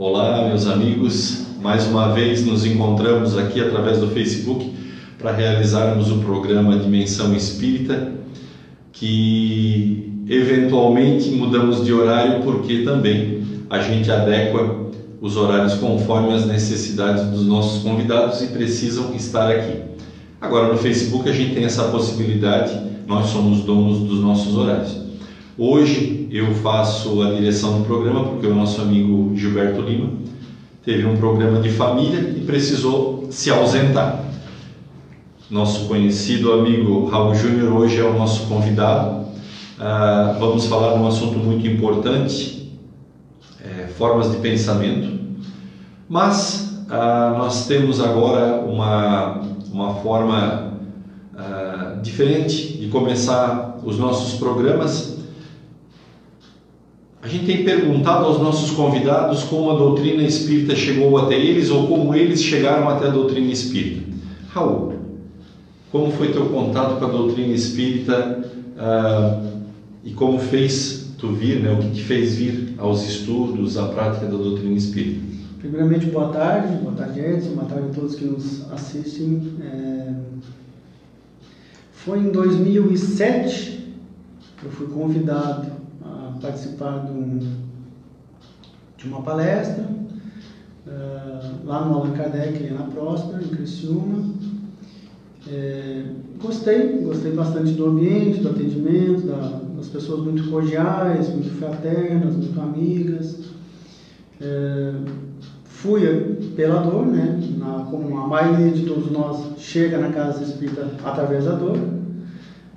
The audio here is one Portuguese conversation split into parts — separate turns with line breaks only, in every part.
Olá, meus amigos. Mais uma vez nos encontramos aqui através do Facebook para realizarmos o programa Dimensão Espírita, que eventualmente mudamos de horário porque também a gente adequa os horários conforme as necessidades dos nossos convidados e precisam estar aqui. Agora no Facebook a gente tem essa possibilidade, nós somos donos dos nossos horários. Hoje eu faço a direção do programa porque o nosso amigo Gilberto Lima teve um programa de família e precisou se ausentar. Nosso conhecido amigo Raul Júnior hoje é o nosso convidado. Ah, vamos falar de um assunto muito importante, é, formas de pensamento. Mas ah, nós temos agora uma, uma forma ah, diferente de começar os nossos programas a gente tem perguntado aos nossos convidados como a doutrina espírita chegou até eles ou como eles chegaram até a doutrina espírita. Raul, como foi teu contato com a doutrina espírita uh, e como fez tu vir, né, o que te fez vir aos estudos, à prática da doutrina espírita?
Primeiramente, boa tarde, boa tarde Edson, boa tarde a todos que nos assistem. É... Foi em 2007 que eu fui convidado participar de, um, de uma palestra uh, lá no Allan Kardec, na Próspera, em Criciúma. É, gostei, gostei bastante do ambiente, do atendimento, da, das pessoas muito cordiais, muito fraternas, muito amigas. É, fui pela dor, né? Na, como a maioria de todos nós chega na casa espírita através da dor.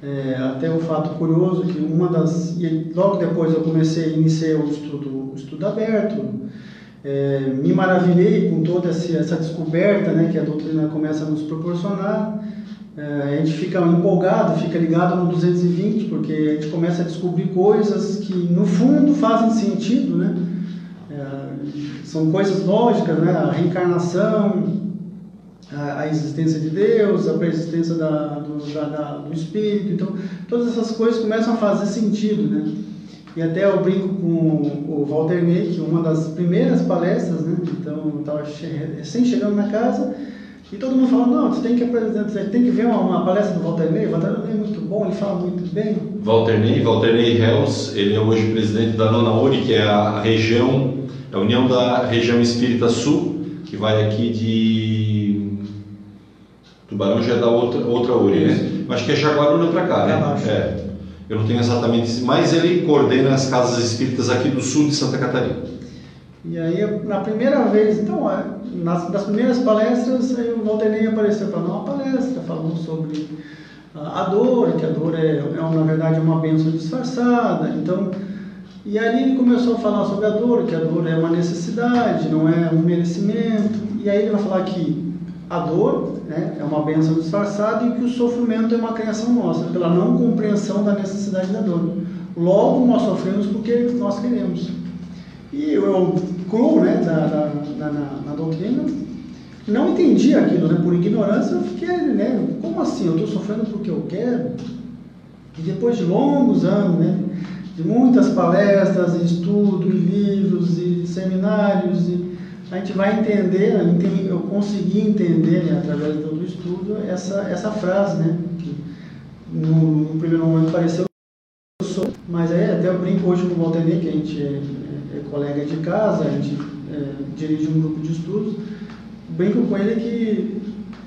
É, até um fato curioso que uma das e logo depois eu comecei iniciei o estudo o estudo aberto. É, me maravilhei com toda essa, descoberta né, que a doutrina começa a nos proporcionar. É, a gente fica empolgado fica ligado no 220 porque a gente começa a descobrir coisas que no fundo fazem sentido né? É, são coisas lógicas né? A reencarnação a, existência de Deus, a preexistência da, do, da, da, do Espírito. Então, todas essas coisas começam a fazer sentido, né? E até eu brinco com o Walter Ney, que uma das primeiras palestras, né? Então, eu estava recém chegando na casa e todo mundo fala, não, você tem que apresentar, você tem que ver uma, uma palestra do Walter Ney, o Walter Ney é muito bom, ele fala muito bem.
Walter Ney, Walter Ney Hells, ele é hoje presidente da Nona Uri, que é a região, a união da região espírita sul, que vai aqui de Tubarão já é da outra, outra uri, né? Acho que é Jaguaruna para cá, né? É. Eu não tenho exatamente, mas ele coordena as casas espíritas aqui do sul de Santa Catarina.
E aí, na primeira vez, então, é, nas, nas primeiras palestras, o Walter apareceu para dar uma palestra falando sobre a, dor, que a dor é, é, na verdade, uma bênção disfarçada. Então, e aí ele começou a falar sobre a dor, que a dor é uma necessidade, não é um merecimento. E aí ele vai falar que a dor né, é uma benção disfarçada e que o sofrimento é uma criação nossa, pela não compreensão da necessidade da dor. Logo, nós sofremos porque nós queremos. E eu, eu cru né, da, da, na, na, na, doutrina, não entendi aquilo, né, por ignorância, eu fiquei, né, como assim? Eu estou sofrendo porque eu quero? E depois de longos anos, né, de muitas palestras, estudos, livros e seminários e a gente vai entender, eu consegui entender né, através do estudo essa, essa frase, né? Que no, no primeiro momento pareceu mas aí até eu brinco hoje com o Walter que a gente é, é, é, colega de casa, a gente é, dirige um grupo de estudos, brinco com ele que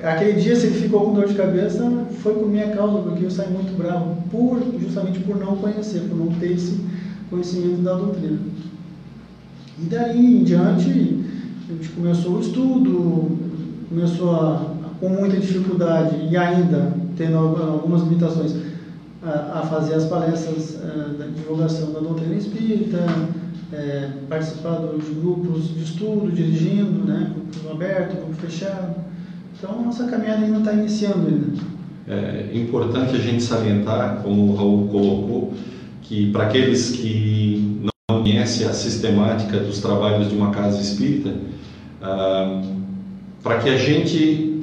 aquele dia se ele ficou com dor de cabeça foi por minha causa, porque eu saí muito bravo, por, justamente por não conhecer, por não ter esse conhecimento da doutrina. E daí em diante a gente começou o estudo, começou a, com muita dificuldade e ainda tendo algumas limitações a, a fazer as palestras a, da divulgação da doutrina espírita, é, participar de grupos de estudo, dirigindo, né, grupo aberto, grupo fechado. Então, nossa caminhada ainda está iniciando ainda.
É importante a gente salientar, como o Raul colocou, que para aqueles que não conhecem a sistemática dos trabalhos de uma casa espírita, ah, para que a gente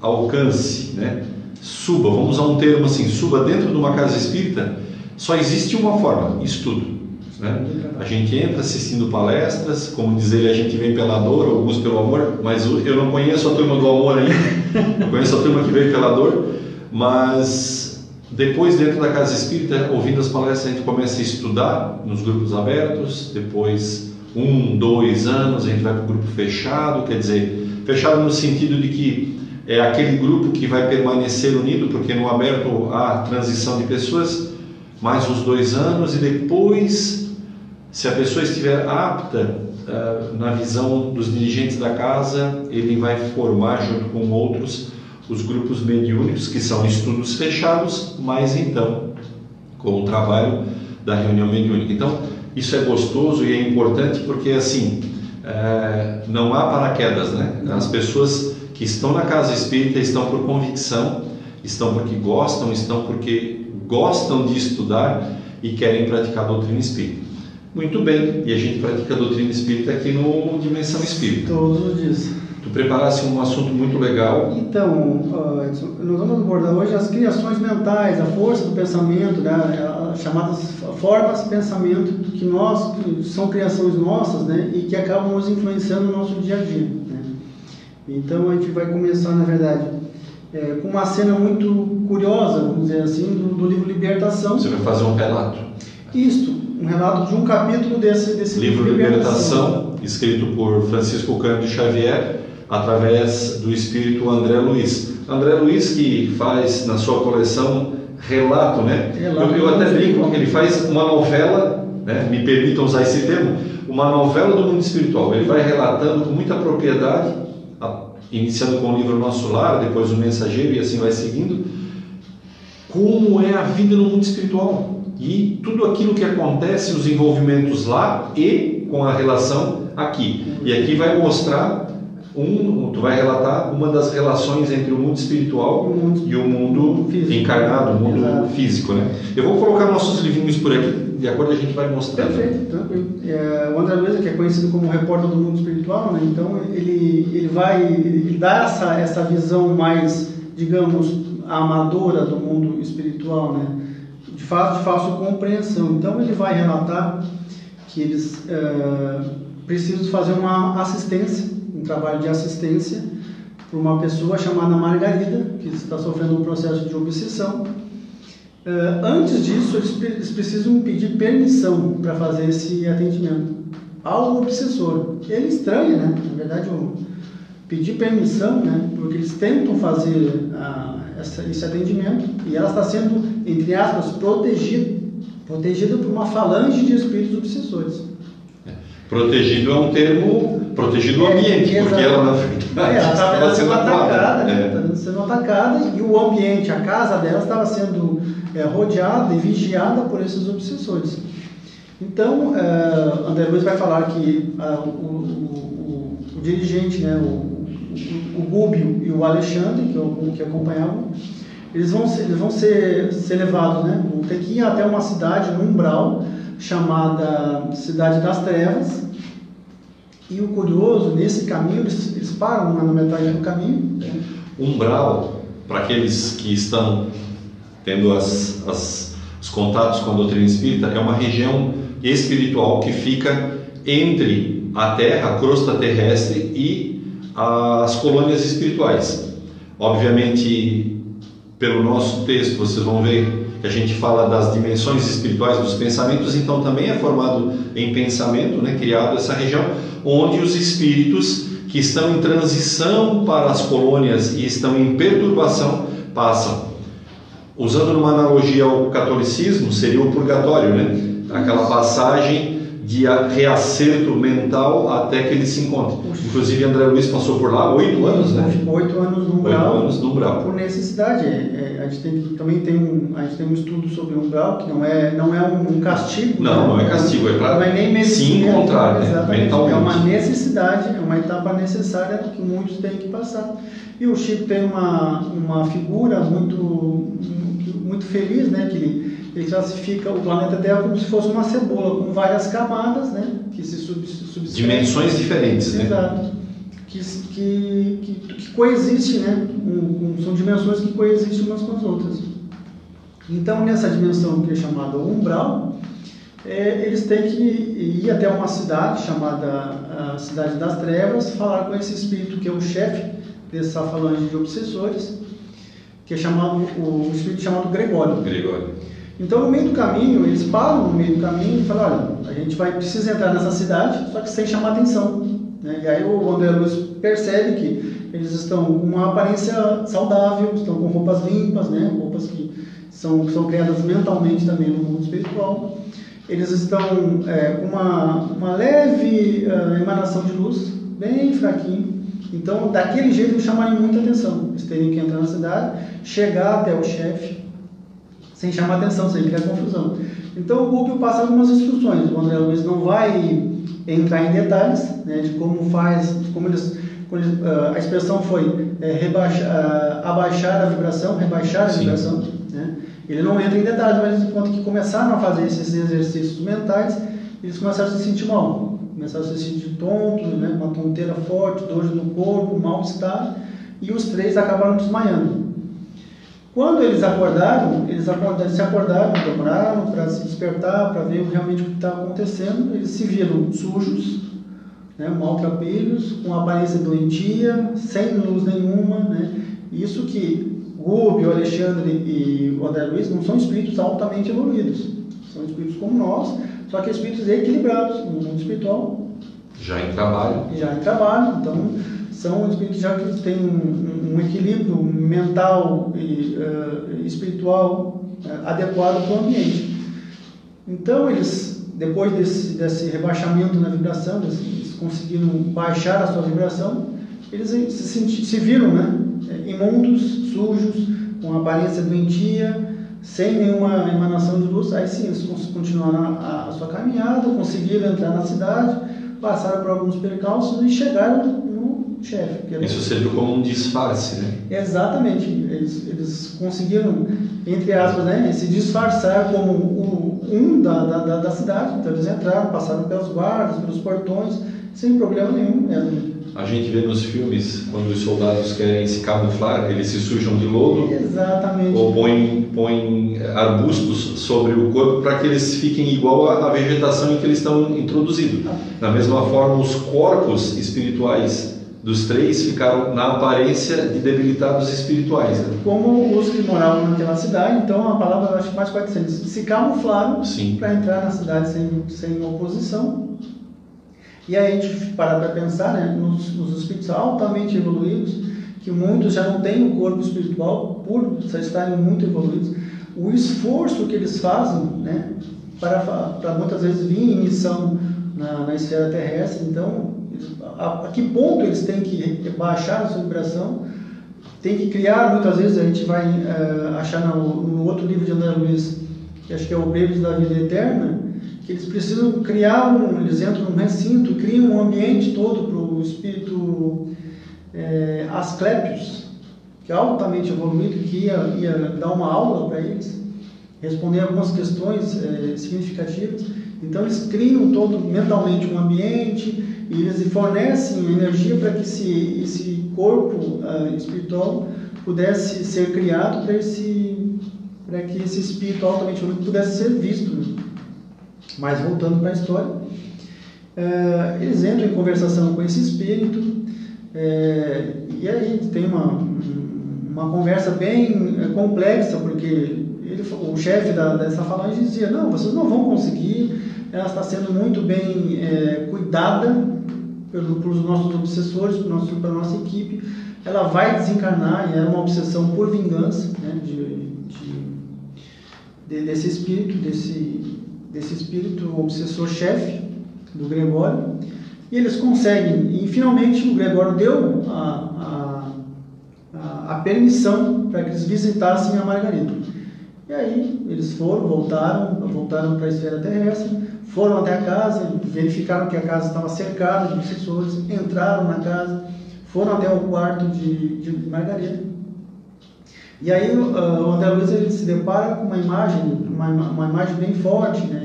alcance, né, suba, vamos usar um termo assim, suba dentro de uma casa espírita, só existe uma forma, estudo. Né? A gente entra assistindo palestras, como diz ele, a gente vem pela dor, alguns pelo amor, mas eu não conheço a turma do amor ainda, eu conheço a turma que veio pela dor, mas depois dentro da casa espírita, ouvindo as palestras, a gente começa a estudar nos grupos abertos, depois um, dois anos, a gente vai para o grupo fechado, quer dizer, fechado no sentido de que é aquele grupo que vai permanecer unido, porque no aberto há transição de pessoas, mais os dois anos, e depois, se a pessoa estiver apta uh, na visão dos dirigentes da casa, ele vai formar junto com outros os grupos mediúnicos, que são estudos fechados, mas então com o trabalho da reunião mediúnica. Então, isso é gostoso e é importante porque assim é, não há paraquedas, né? As pessoas que estão na casa espírita estão por convicção, estão porque gostam, estão porque gostam de estudar e querem praticar a doutrina espírita. Muito bem, e a gente pratica a doutrina espírita aqui no Dimensão Espírita.
Todos os dias.
Tu preparaste um assunto muito legal.
Então, Edson, nós vamos abordar hoje as criações mentais, a força do pensamento, né, as chamadas formas de pensamento que nós que são criações nossas, né, e que acabam nos influenciando no nosso dia a dia. Né? Então, a gente vai começar, na verdade, é, com uma cena muito curiosa, vamos dizer assim, do, do livro Libertação.
Você vai fazer um relato.
Isto, um relato de um capítulo desse, desse
livro, livro Libertação, Libertação, escrito por Francisco Cândido Xavier através do espírito André Luiz. André Luiz que faz na sua coleção relato, né? Relato, eu, eu até brinco que ele faz uma novela, né? me permitam usar esse termo, uma novela do mundo espiritual. Ele vai relatando com muita propriedade, iniciando com o livro Nosso Lar, depois o Mensageiro e assim vai seguindo, como é a vida no mundo espiritual e tudo aquilo que acontece, os envolvimentos lá e com a relação aqui. E aqui vai mostrar um, tu vai relatar uma das relações entre o mundo espiritual o mundo e o mundo físico. encarnado, o mundo Exato. físico, né? Eu vou colocar nossos livrinhos por aqui, de acordo a gente vai mostrando.
Perfeito, tranquilo. É, o André Luiz, que é conhecido como repórter do mundo espiritual, né? Então ele ele vai ele dá essa essa visão mais, digamos, amadora do mundo espiritual, né? De fácil, de fácil compreensão. Então ele vai relatar que eles é, precisam fazer uma assistência trabalho de assistência para uma pessoa chamada Margarida, que está sofrendo um processo de obsessão. Uh, antes disso, eles, precisam pedir permissão para fazer esse atendimento ao obsessor. Ele estranha, né? Na verdade, o, pedir permissão, né? Porque eles tentam fazer uh, essa, esse atendimento e ela está sendo, entre aspas, protegida, protegida por uma falange de espíritos obsessores.
Protegido é um termo protegido o ambiente, é, porque ela na
verdade é, ela estava sendo atacada, é. sendo atacada e o ambiente, a casa dela estava sendo é, rodeada e vigiada por esses obsessores. Então, é, André Luiz vai falar que a, o, o, o, o, dirigente, né, o, o, Gúbio e o Alexandre, que, que acompanhavam, eles vão, ser, eles vão ser, ser levados, né, vão ter que ir até uma cidade, no umbral, chamada Cidade das Trevas. E o curioso, nesse caminho, eles, eles param na metade do caminho.
Umbral, para aqueles que estão tendo as, as, os contatos com a doutrina espírita, é uma região espiritual que fica entre a Terra, a crosta terrestre e as colônias espirituais. Obviamente, pelo nosso texto, vocês vão ver que a gente fala das dimensões espirituais dos pensamentos, então também é formado em pensamento, né, criado essa região onde os espíritos que estão em transição para as colônias e estão em perturbação passam. Usando uma analogia ao catolicismo, seria o purgatório, né? Aquela passagem de reacerto mental até que ele se encontre. Inclusive André Luiz passou por lá oito anos, né?
Oito anos no umbral.
Oito anos no umbral.
Por necessidade. É, é, a gente tem, também tem um, a gente tem um estudo sobre o umbral que não é, não é um castigo.
Não, né? não é castigo, é para é se encontrar, né? mentalmente.
É uma necessidade, é uma etapa necessária que muitos têm que passar. E o Chico tem uma, uma figura muito, muito feliz, né? Que ele, ele classifica o planeta Terra como se fosse uma cebola com várias camadas, né? Que se sub,
Dimensões diferentes,
né? Exato. Que, que, que, que coexistem, né? Um, um, são dimensões que coexistem umas com as outras. Então, nessa dimensão que é chamada umbral, é, eles têm que ir até uma cidade chamada a Cidade das Trevas, falar com esse espírito que é o chefe dessa falange de obsessores, que é chamado o espírito chamado Gregório.
Gregório.
Então, no meio do caminho, eles param no meio do caminho e falam: olha, a gente vai precisa entrar nessa cidade, só que sem chamar atenção. Né? E aí o André Luiz percebe que eles estão com uma aparência saudável, estão com roupas limpas, né? roupas que são, são criadas mentalmente também no mundo espiritual. Eles estão é, com uma, uma leve uh, emanação de luz, bem fraquinho. Então, daquele jeito, chamarem muita atenção. Eles teriam que entrar na cidade, chegar até o chefe, sem chamar atenção, sem criar confusão. Então, o Google passa algumas instruções. O André Luiz não vai entrar em detalhes né, de como faz, de como eles, uh, a expressão foi é, rebaixa, uh, abaixar a vibração, rebaixar a Sim. vibração. Né? Ele não entra em detalhes, mas enquanto que começaram a fazer esses exercícios mentais, eles começaram a se sentir mal, começaram a se sentir tontos, né, uma tonteira forte, dor no corpo, mal-estar, e os três acabaram desmaiando. Quando eles acordaram, eles acordaram, se acordaram, demoraram para se despertar, para ver realmente o que estava acontecendo, eles se viram sujos, né, maltrapilhos, com aparência doentia, sem luz nenhuma, né, isso que Rubio, Alexandre e o André Luiz não são espíritos altamente evoluídos. São espíritos como nós, só que espíritos equilibrados no mundo espiritual.
Já em trabalho.
Já em trabalho. Então, são espíritos já que têm um, um equilíbrio mental e uh, espiritual uh, adequado para o ambiente. Então, eles, depois desse, desse rebaixamento na vibração, eles, conseguiram baixar a sua vibração, eles se, senti, se viram né, imundos, sujos, com aparência doentia, sem nenhuma emanação de luz, aí sim eles continuaram a, a sua caminhada, conseguiram entrar na cidade, passaram por alguns percalços e chegaram chefe.
Isso serviu como um disfarce, né?
Exatamente. Eles, eles conseguiram, entre aspas, né, se disfarçar como o, um da, da, da cidade. Então eles entraram, passaram pelos guardas, pelos portões, sem problema nenhum.
A gente vê nos filmes, quando os soldados querem se camuflar, eles se sujam de lodo.
Exatamente.
Ou põem, põem arbustos sobre o corpo para que eles fiquem igual à vegetação em que eles estão introduzidos. Da mesma forma, os corpos espirituais dos três ficaram na aparência de debilitados espirituais. Né?
Como os que moravam naquela cidade, então a palavra acho mais pode ser se camuflaram para entrar na cidade sem, sem oposição e aí a gente para para pensar né, nos, nos espíritos altamente evoluídos, que muitos já não têm o corpo espiritual por estarem muito evoluídos, o esforço que eles fazem né, para, para muitas vezes vir em missão na, na esfera terrestre, então a, a, que ponto eles têm que baixar a sua vibração, tem que criar, muitas vezes a gente vai uh, achar no, no, outro livro de André Luiz, que acho que é o Breves da Vida Eterna, que eles precisam criar um, eles entram num recinto, criam um ambiente todo para o espírito é, Asclepios, que é altamente evoluído, que ia, ia dar uma aula para eles, responder algumas questões é, significativas. Então eles criam todo mentalmente um ambiente e eles fornecem energia para que esse, esse corpo uh, espiritual pudesse ser criado para esse para que esse espírito altamente evoluído pudesse ser visto. Né? Mas voltando para a história, é, eles entram em conversação com esse espírito, é, e aí tem uma, uma conversa bem é, complexa, porque ele, o chefe da, dessa falange dizia: Não, vocês não vão conseguir, ela está sendo muito bem é, cuidada pelo, pelos nossos obsessores, pela nossa, pela nossa equipe. Ela vai desencarnar, e era uma obsessão por vingança né, de, de, de, desse espírito, desse desse espírito obsessor-chefe do Gregório, e eles conseguem, e finalmente o Gregório deu a, a, a permissão para que eles visitassem a Margarida. E aí eles foram, voltaram, voltaram para a esfera terrestre, foram até a casa, verificaram que a casa estava cercada de obsessores, entraram na casa, foram até o quarto de, de Margarida. E aí uh, o André Luiz ele se depara com uma imagem, uma, uma imagem bem forte, né?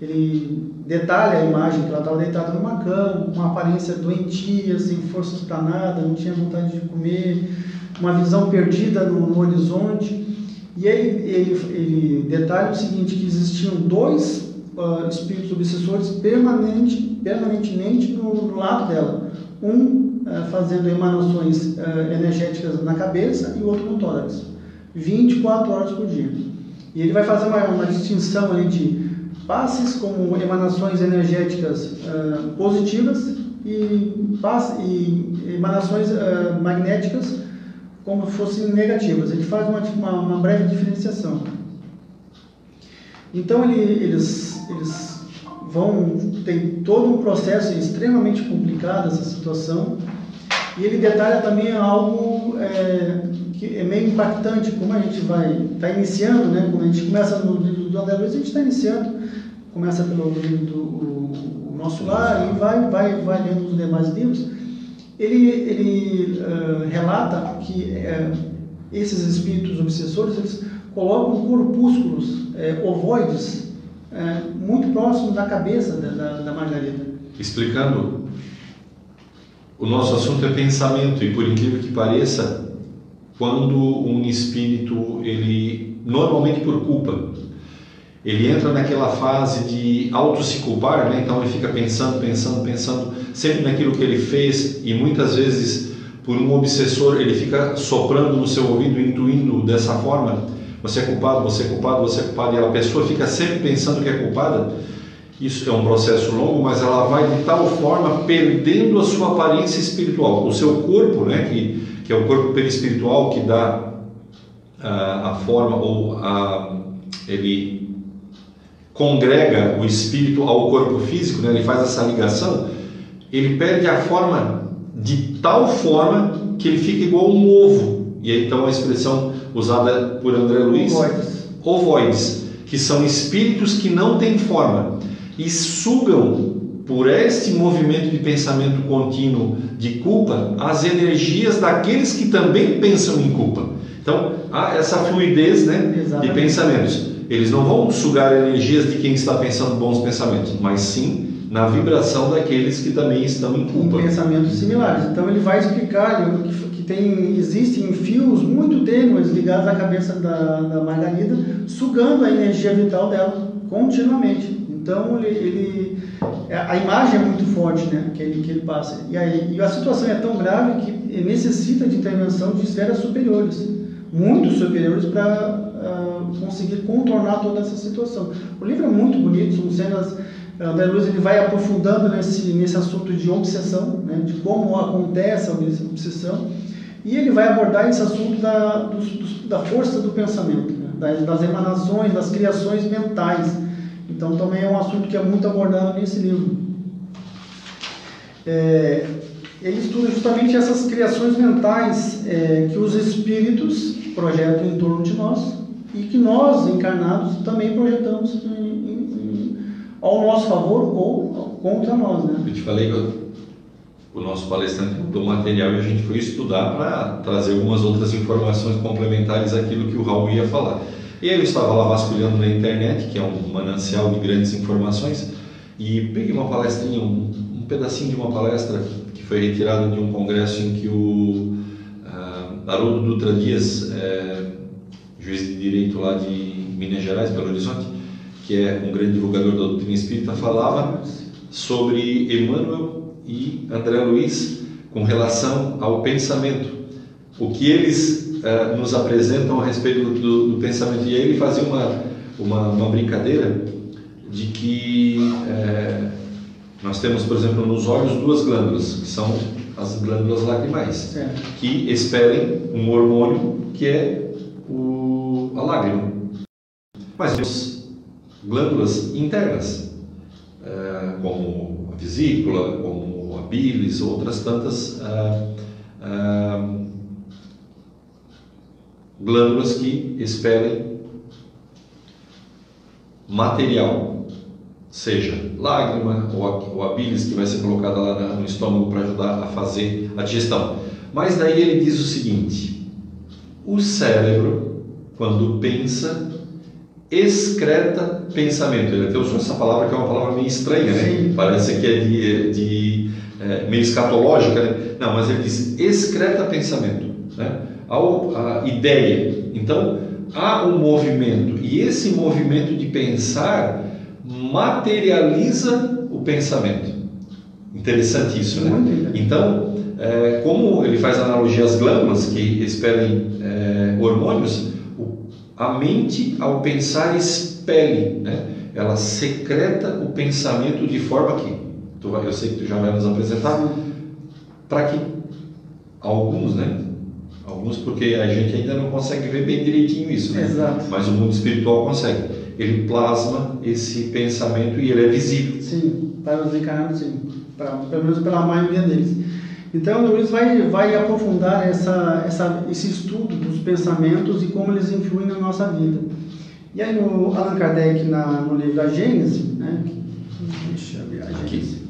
ele detalha a imagem que ela estava deitada numa cama, com uma aparência doentia, sem forças para nada, não tinha vontade de comer, uma visão perdida no, no horizonte. E aí ele, ele detalha o seguinte, que existiam dois uh, espíritos obsessores permanente, permanentemente no, no lado dela. Um uh, fazendo emanações uh, energéticas na cabeça e o outro no tórax. 24 horas por dia. E ele vai fazer uma, uma distinção ali de passes como emanações energéticas positivas e, passe, e emanações magnéticas como fossem negativas. Ele faz uma, uma, uma breve diferenciação. Então ele, eles, eles vão tem todo um processo extremamente complicado essa situação. E ele detalha também algo é, que é meio impactante como a gente vai está iniciando né? Quando a gente começa no livro do André Luiz a gente está iniciando. Começa pelo livro do o, o nosso lar e vai vai vai lendo os demais livros. Ele ele uh, relata que uh, esses espíritos obsessores eles colocam corpúsculos é, ovoides é, muito próximos da cabeça da, da, da Margarida.
Explicando, o nosso assunto é pensamento e por incrível que pareça, quando um espírito ele normalmente por culpa ele entra naquela fase de auto se culpar, né? então ele fica pensando, pensando, pensando sempre naquilo que ele fez e muitas vezes por um obsessor ele fica soprando no seu ouvido, intuindo dessa forma você é culpado, você é culpado, você é culpado, e a pessoa fica sempre pensando que é culpada. Isso é um processo longo, mas ela vai de tal forma perdendo a sua aparência espiritual. O seu corpo, né, que, que é o corpo perispiritual que dá a, a forma ou a, ele congrega o espírito ao corpo físico, né, ele faz essa ligação, ele perde a forma de tal forma que ele fica igual um ovo. E aí, então a expressão usada por André Luiz,
ovoides.
ovoides, que são espíritos que não têm forma e sugam por este movimento de pensamento contínuo de culpa as energias daqueles que também pensam em culpa. Então, há essa fluidez né, de pensamentos. Eles não vão sugar energias de quem está pensando bons pensamentos, mas sim na vibração daqueles que também estão em culpa.
Em pensamentos similares. Então, ele vai explicar tem, existem fios muito tênues ligados à cabeça da, da Margarida, sugando a energia vital dela continuamente. Então, ele, ele, a imagem é muito forte né, que, ele, que ele passa. E, aí, e a situação é tão grave que necessita de intervenção de esferas superiores, muito superiores, para uh, conseguir contornar toda essa situação. O livro é muito bonito, são cenas André Luiz ele vai aprofundando nesse, nesse assunto de obsessão, né, de como acontece a obsessão, e ele vai abordar esse assunto da, da força do pensamento, né? das, das, emanações, das criações mentais. Então também é um assunto que é muito abordado nesse livro. É, ele estuda justamente essas criações mentais é, que os espíritos projetam em torno de nós e que nós, encarnados, também projetamos em, em, em, ao nosso favor ou contra nós. Né?
Eu te falei que eu o nosso palestrante do material e a gente foi estudar para trazer algumas outras informações complementares àquilo que o Raul ia falar. E aí eu estava lá vasculhando na internet, que é um manancial de grandes informações, e peguei uma palestrinha, um, um pedacinho de uma palestra que foi retirada de um congresso em que o uh, Haroldo Dutra Dias, é, juiz de direito lá de Minas Gerais, Belo Horizonte, que é um grande divulgador da doutrina espírita, falava sobre Emmanuel e André Luiz com relação ao pensamento. O que eles uh, nos apresentam a respeito do, do, do, pensamento. E aí ele fazia uma, uma, uma brincadeira de que uh, nós temos, por exemplo, nos olhos duas glândulas, que são as glândulas lacrimais, que expelem um hormônio que é o, a lágrima. Mas temos glândulas internas, uh, como a vesícula, como bilis, outras tantas ah, ah, glândulas que expelem material, seja lágrima ou a, ou a bilis que vai ser colocada lá no estômago para ajudar a fazer a digestão. Mas daí ele diz o seguinte: o cérebro, quando pensa, excreta pensamento. Ele até usou essa palavra que é uma palavra meio estranha, né? Parece que é de, de é, meio escatológica, né? não, mas ele diz excreta pensamento, né? a, a ideia. Então há um movimento e esse movimento de pensar materializa o pensamento. Interessante isso, né? Então, é, como ele faz analogia às glândulas que expelem é, hormônios, a mente ao pensar expele, né? ela secreta o pensamento de forma que, tu vai, eu sei que tu já vai nos apresentar, para que alguns, né? Alguns porque a gente ainda não consegue ver bem direitinho isso, né?
Exato.
mas o mundo espiritual consegue. Ele plasma esse pensamento e ele é visível.
Sim, para os encarnados, sim. Para, pelo menos pela maioria deles. Então, o Luiz vai, vai aprofundar essa, essa, esse estudo dos pensamentos e como eles influem na nossa vida. E aí, no Allan Kardec, na, no livro da Gênese, né?
Deixa eu ver a Gênese. Aqui,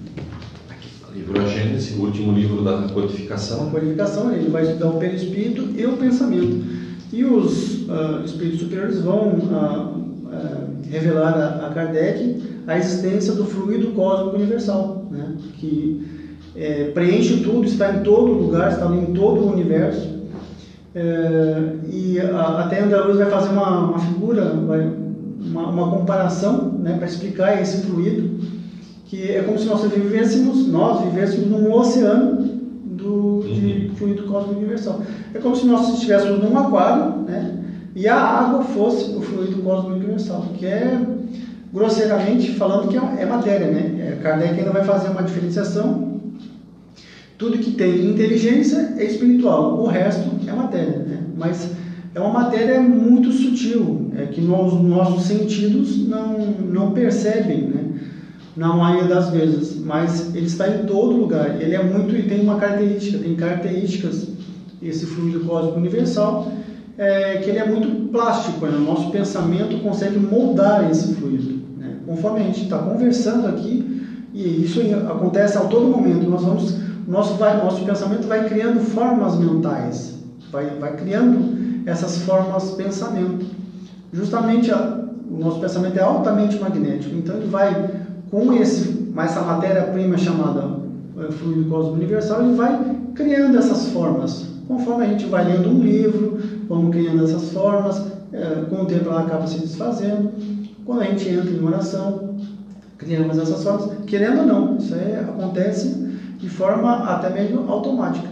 aqui. Livro A Gênese, o último livro da codificação.
A codificação, ele vai estudar o perispírito e o pensamento. E os uh, espíritos superiores vão uh, uh, revelar a, a Kardec a existência do fluido cósmico universal, né? que é, preenche tudo, está em todo lugar, está em todo o universo. É, e a, até André Luiz vai fazer uma, uma figura, vai, uma, uma comparação né, para explicar esse fluido, que é como se nós vivêssemos, nós vivêssemos num oceano do, de uhum. fluido cósmico universal. É como se nós estivéssemos num aquário, né, e a água fosse o fluido cósmico universal, que é grosseiramente falando que é, é matéria, né? É, Kardec ainda vai fazer uma diferenciação tudo que tem inteligência é espiritual, o resto é matéria. Né? Mas é uma matéria muito sutil, é que nós, nossos sentidos não, não percebem, né? Na maioria das vezes. Mas ele está em todo lugar. Ele é muito e tem uma característica, tem características esse fluido cósmico universal, é, que ele é muito plástico. Né? O nosso pensamento consegue moldar esse fluido. Né? Conforme a gente está conversando aqui, e isso acontece a todo momento, nós vamos nosso, vai, nosso pensamento vai criando formas mentais, vai, vai criando essas formas pensamento. Justamente a, o nosso pensamento é altamente magnético, então ele vai com esse, essa matéria-prima chamada é, fluido cósmico universal, ele vai criando essas formas. Conforme a gente vai lendo um livro, vamos criando essas formas, é, com o tempo ela acaba se desfazendo. Quando a gente entra em oração, criamos essas formas, querendo ou não, isso aí acontece de forma até mesmo automática.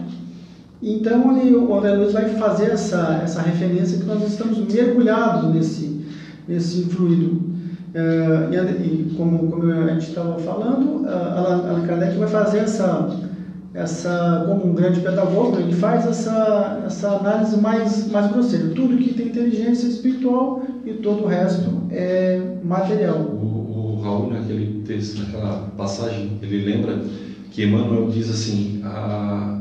Então, ele, o André Luiz vai fazer essa, essa referência que nós estamos mergulhados nesse, nesse fluido. Uh, e, e, como, como a gente estava falando, uh, Allan Kardec vai fazer essa, essa como um grande pedagogo, ele faz essa, essa análise mais, mais grosseira. Tudo que tem inteligência espiritual e todo o resto é material.
O, o Raul, naquele texto, naquela passagem, ele lembra que Emmanuel diz assim, a,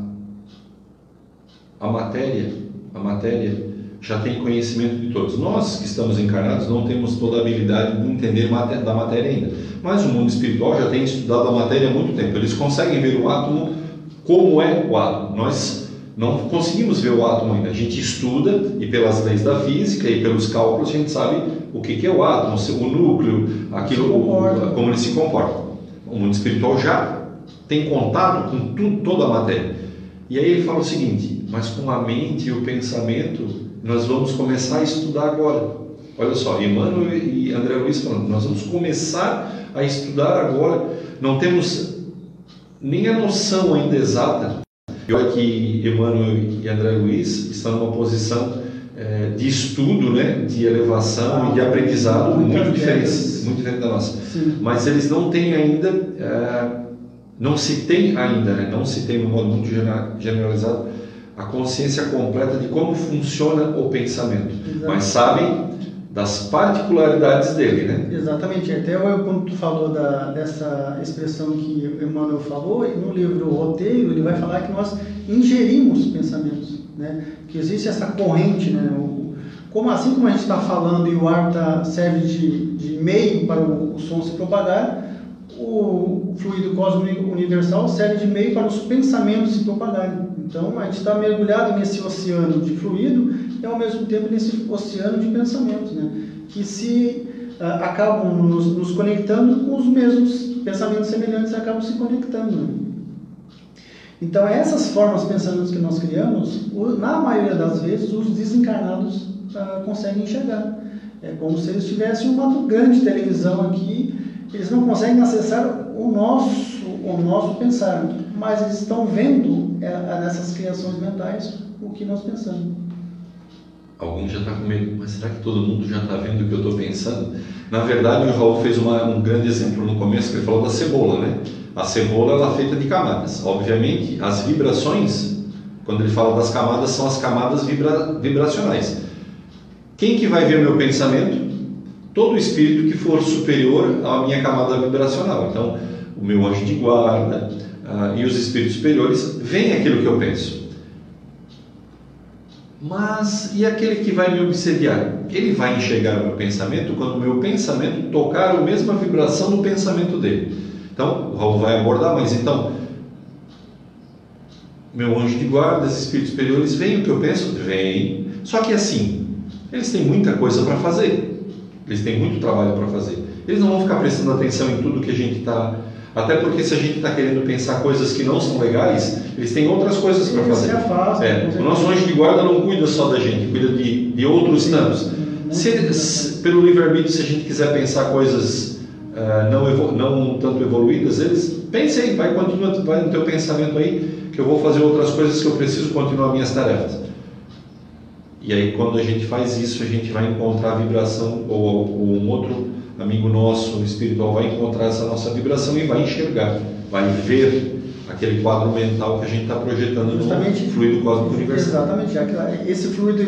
a matéria, a matéria já tem conhecimento de todos. Nós que estamos encarnados não temos toda a habilidade de entender da matéria ainda, mas o mundo espiritual já tem estudado a matéria há muito tempo. Eles conseguem ver o átomo como é o átomo. Nós não conseguimos ver o átomo ainda. A gente estuda e pelas leis da física e pelos cálculos a gente sabe o que é o átomo, o núcleo, aquilo, como ele se comporta. O mundo espiritual já tem contato com tudo, toda a matéria. E aí ele fala o seguinte: mas com a mente e o pensamento, nós vamos começar a estudar agora. Olha só, Emmanuel e André Luiz falando, nós vamos começar a estudar agora. Não temos nem a noção ainda exata. E olha que Emmanuel e André Luiz estão numa posição é, de estudo, né, de elevação ah, e de aprendizado muito, muito diferente, muito diferente da nossa. Sim. Mas eles não têm ainda é, não se tem ainda, né? não se tem no modo muito generalizado, a consciência completa de como funciona o pensamento, Exatamente. mas sabem das particularidades dele, né?
Exatamente. Até quando tu falou da, dessa expressão que Emmanuel falou, no livro Roteiro, ele vai falar que nós ingerimos pensamentos, né? Que existe essa corrente, né? O, como assim como a gente está falando e o ar tá, serve de, de meio para o, o som se propagar, o fluido cósmico universal serve de meio para os pensamentos se propagarem. Então, a gente está mergulhado nesse oceano de fluido e, ao mesmo tempo, nesse oceano de pensamentos, né? que se uh, acabam nos, nos, conectando com os mesmos pensamentos semelhantes acabam se conectando. Né? Então, essas formas pensamentos que nós criamos, na maioria das vezes, os desencarnados uh, conseguem enxergar. É como se eles tivessem uma grande televisão aqui eles não conseguem acessar o nosso, o nosso pensar, mas eles estão vendo é, nessas criações mentais o que nós pensamos.
Alguém já está com medo, mas será que todo mundo já está vendo o que eu estou pensando? Na verdade, o Raul fez uma, um grande exemplo no começo, que ele falou da cebola, né? A cebola ela é feita de camadas. Obviamente, as vibrações, quando ele fala das camadas, são as camadas vibra, vibracionais. Quem que vai ver meu pensamento? Todo espírito que for superior à minha camada vibracional. Então, o meu anjo de guarda uh, e os espíritos superiores veem aquilo que eu penso. Mas e aquele que vai me obsediar? Ele vai enxergar o meu pensamento quando o meu pensamento tocar a mesma vibração do pensamento dele. Então, o Raul vai abordar, mas então, meu anjo de guarda, os espíritos superiores, veem o que eu penso? Vem. Só que assim, eles têm muita coisa para fazer. Eles têm muito trabalho para fazer. Eles não vão ficar prestando atenção em tudo que a gente está até porque se a gente está querendo pensar coisas que não são legais, eles têm outras coisas para fazer.
é,
o nosso anjo de guarda não cuida só da gente, cuida de, de outros tantos. Se, se, pelo livre-arbítrio, se a gente quiser pensar coisas uh, não, não tanto evoluídas, eles pensem aí, vai, continua, vai no teu pensamento aí, que eu vou fazer outras coisas que eu preciso continuar minhas tarefas. E aí, quando a gente faz isso, a gente vai encontrar a vibração ou, ou um outro amigo nosso espiritual vai encontrar essa nossa vibração e vai enxergar, vai ver aquele quadro mental que a gente está projetando Justamente, no fluido cósmico universal.
Exatamente, esse fluido,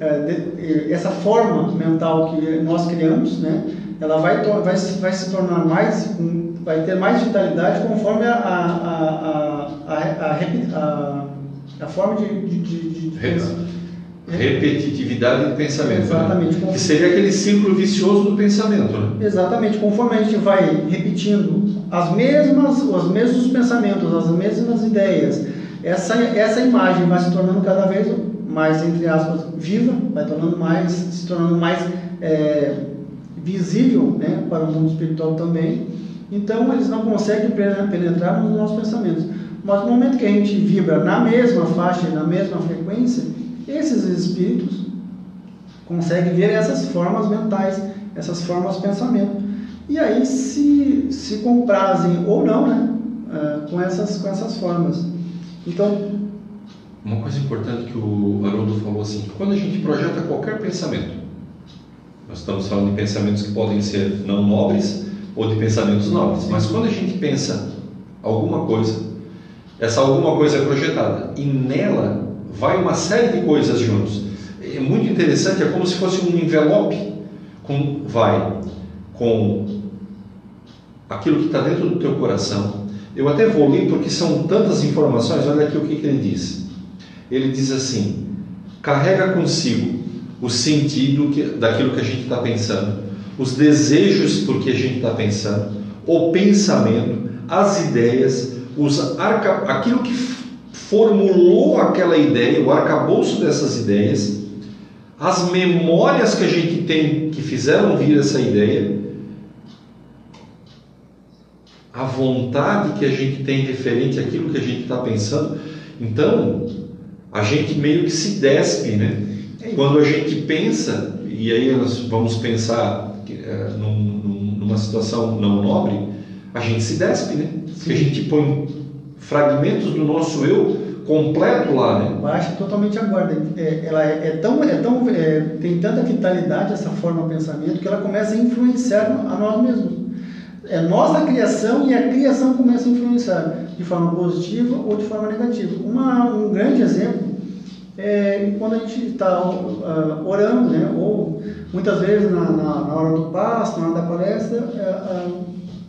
é, essa forma mental que nós criamos, né, ela vai, vai, vai se tornar mais, vai ter mais vitalidade conforme a, a, a, a, a, a, a forma de, de, de, de
repetitividade do pensamento. Né?
Exatamente.
Né? Que seria aquele círculo vicioso do pensamento. Né?
Exatamente. Conforme a gente vai repetindo as mesmas, os mesmos pensamentos, as mesmas ideias, essa, essa imagem vai se tornando cada vez mais, entre aspas, viva, vai tornando mais, se tornando mais é, visível né, para o mundo espiritual também. Então, eles não conseguem penetrar nos nossos pensamentos. Mas no momento que a gente vibra na mesma faixa, na mesma frequência, esses espíritos conseguem ver essas formas mentais, essas formas de pensamento. E aí se, se comprazem ou não né, uh, com, essas, com essas formas. Então.
Uma coisa importante que o Haroldo falou assim: quando a gente projeta qualquer pensamento, nós estamos falando de pensamentos que podem ser não nobres ou de pensamentos nobres, mas quando a gente pensa alguma coisa, essa alguma coisa é projetada e nela vai uma série de coisas juntos. É muito interessante, é como se fosse um envelope com vai com aquilo que está dentro do teu coração. Eu até vou ler porque são tantas informações. Olha aqui o que, que ele diz. Ele diz assim: carrega consigo o sentido que, daquilo que a gente está pensando, os desejos por que a gente está pensando, o pensamento, as ideias, os arca, aquilo que formulou aquela ideia, o arcabouço dessas ideias, as memórias que a gente tem que fizeram vir essa ideia, a vontade que a gente tem referente àquilo que a gente está pensando. Então, a gente meio que se despe, né? Quando a gente pensa, e aí nós vamos pensar é, num, numa situação não nobre, a gente se despe, né? Porque a gente põe fragmentos do nosso eu completo lá, né?
Baixa totalmente a guarda. É, ela é, é, tão, é tão, é, tem tanta vitalidade essa forma de pensamento que ela começa a influenciar a nós mesmos. É nós a criação e a criação começa a influenciar de forma positiva ou de forma negativa. Uma, um grande exemplo é quando a gente está uh, orando, né? Ou muitas vezes na, na, na, hora do passo, na hora da palestra, uh, uh,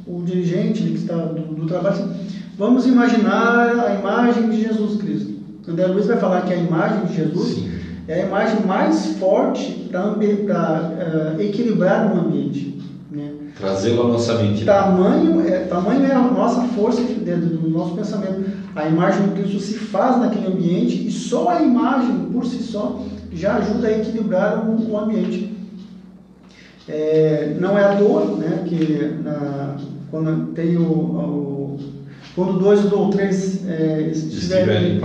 o dirigente que está do, do trabalho Vamos imaginar a imagem de Jesus Cristo. André Luiz vai falar que a imagem de Jesus Sim. é a imagem mais forte para uh, eh, equilibrar o ambiente. Né?
Trazê-lo à nossa mente.
Tamanho é, tamanho é a nossa força dentro do nosso pensamento. A imagem de Cristo se faz naquele ambiente e só a imagem por si só já ajuda a equilibrar o, o ambiente. É, não é à toa né, que na, quando tem o, o quando dois ou três é, estiverem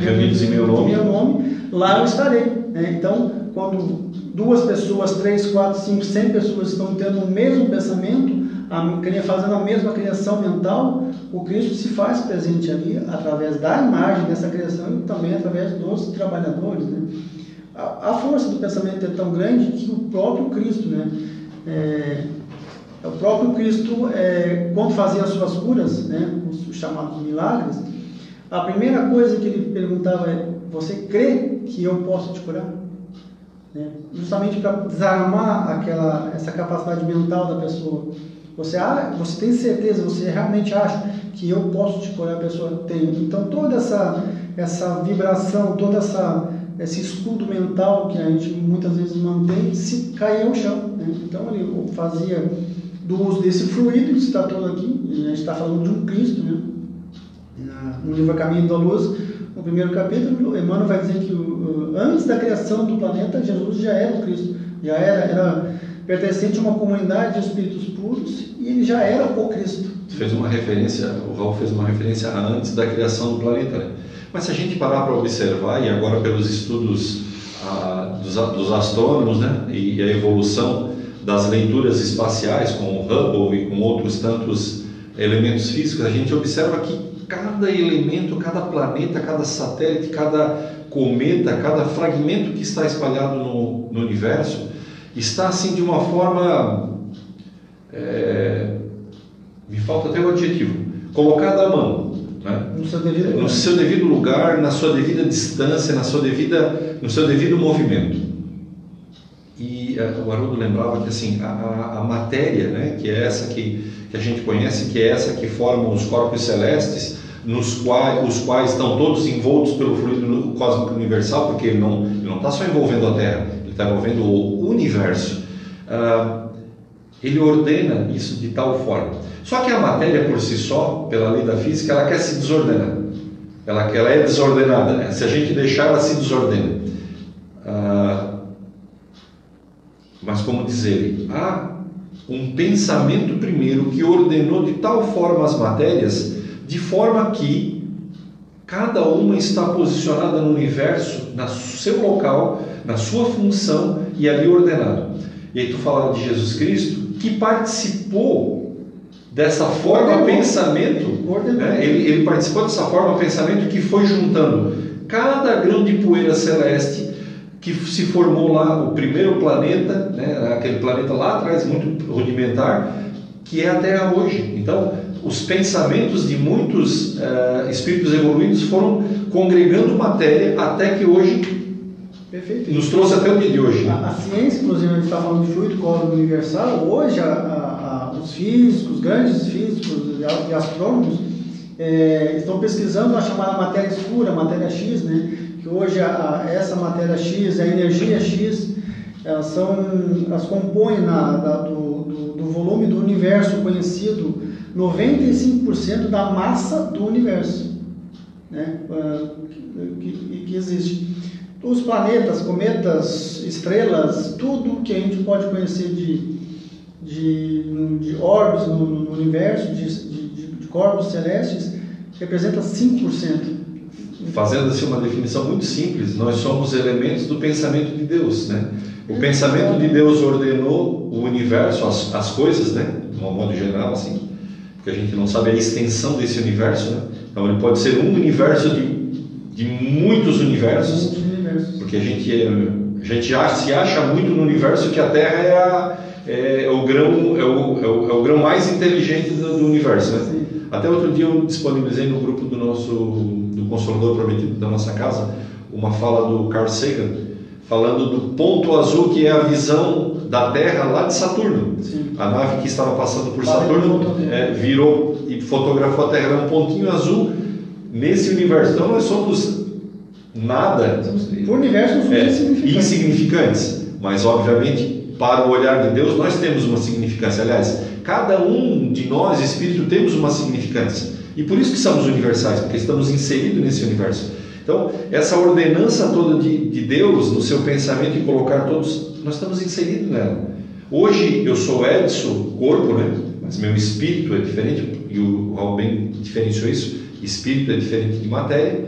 reunidos, em meu nome,
nome, lá eu estarei. Né? Então, quando duas pessoas, três, quatro, cinco, cem pessoas estão tendo o mesmo pensamento, a, fazendo a mesma criação mental, o Cristo se faz presente ali através da imagem dessa criação e também através dos trabalhadores. Né? A, a força do pensamento é tão grande que o próprio Cristo, né? É, o próprio Cristo, é, quando fazia as suas curas, né, os chamados milagres, a primeira coisa que ele perguntava é: Você crê que eu posso te curar? Né? Justamente para desarmar aquela, essa capacidade mental da pessoa. Você, ah, você tem certeza, você realmente acha que eu posso te curar? A pessoa tem. Então, toda essa, essa vibração, toda essa esse escudo mental que a gente muitas vezes mantém se cair ao chão. Né? Então ele fazia do uso desse fluido que está todo aqui, a gente está falando de um Cristo, né? no livro Caminho da Luz, no primeiro capítulo, Emmanuel vai dizer que antes da criação do planeta, Jesus já era o Cristo, já era, era pertencente a uma comunidade de espíritos puros e ele já era o Cristo.
Fez uma referência, o Raul fez uma referência antes da criação do planeta. Né? Mas se a gente parar para observar, e agora pelos estudos ah, dos, dos, astrônomos né, e a evolução das leituras espaciais com o Hubble e com outros tantos elementos físicos, a gente observa que cada elemento, cada planeta, cada satélite, cada cometa, cada fragmento que está espalhado no, no universo está assim de uma forma. É, me falta até o adjetivo. Colocada à mão. Né?
No, seu devido,
no seu devido lugar, na sua devida distância, na sua devida, no seu devido movimento. É, o Haroldo lembrava que assim, a, a, matéria, né, que é essa que, que a gente conhece, que é essa que forma os corpos celestes, nos quais, os quais estão todos envoltos pelo fluido cósmico universal, porque ele não está só envolvendo a Terra, ele está envolvendo o universo. Uh, ele ordena isso de tal forma. Só que a matéria por si só, pela lei da física, ela quer se desordenar. Ela, ela é desordenada. Né? Se a gente deixar, ela se desordena. Uh, mas como diz ele, há um pensamento primeiro que ordenou de tal forma as matérias de forma que cada uma está posicionada no universo, no seu local, na sua função e ali ordenado. E aí tu fala de Jesus Cristo, que participou dessa forma pensamento, né? ele, ele participou dessa forma pensamento que foi juntando cada grão de poeira celeste que se formou lá, o primeiro planeta, né? aquele planeta lá atrás, muito rudimentar, que é a Terra hoje. Então, os pensamentos de muitos uh, espíritos evoluídos foram congregando matéria até que hoje Perfeito. nos trouxe até o dia de hoje.
A, a ciência, inclusive, a gente está falando de fluido cósmico universal, hoje a, a, os físicos, os grandes físicos e astrônomos é, estão pesquisando a chamada matéria escura, matéria X, né? Que hoje essa matéria X, a energia X, elas, são, elas compõem na, da, do, do, do volume do universo conhecido 95% da massa do universo né, que, que existe. Os planetas, cometas, estrelas, tudo que a gente pode conhecer de, de, de orbes no, no universo, de, de, de corpos celestes, representa 5%.
Fazendo assim uma definição muito simples, nós somos elementos do pensamento de Deus, né? O pensamento de Deus ordenou o universo, as, as coisas, né? De um modo geral, assim, porque a gente não sabe a extensão desse universo, né? Então ele pode ser um universo de, de muitos universos, porque a gente, é, a gente se acha muito no universo que a Terra é, a, é, o, grão, é, o, é, o, é o grão mais inteligente do, do universo, né? Até outro dia eu disponibilizei no grupo do nosso do Consolador Prometido da nossa casa uma fala do Carl Sagan falando do ponto azul que é a visão da Terra lá de Saturno. Sim. A nave que estava passando por Saturno é, virou e fotografou a Terra, um pontinho azul nesse universo. Então nós somos nada.
Por universo somos é, insignificantes.
insignificantes. Mas obviamente, para o olhar de Deus, nós temos uma significância. Aliás, cada um de nós, espírito, temos uma significância. E por isso que somos universais, porque estamos inseridos nesse universo. Então, essa ordenança toda de, de Deus no seu pensamento e colocar todos, nós estamos inseridos nela. Hoje eu sou Edson, corpo, né? mas meu espírito é diferente, e o Raul diferenciou isso: espírito é diferente de matéria.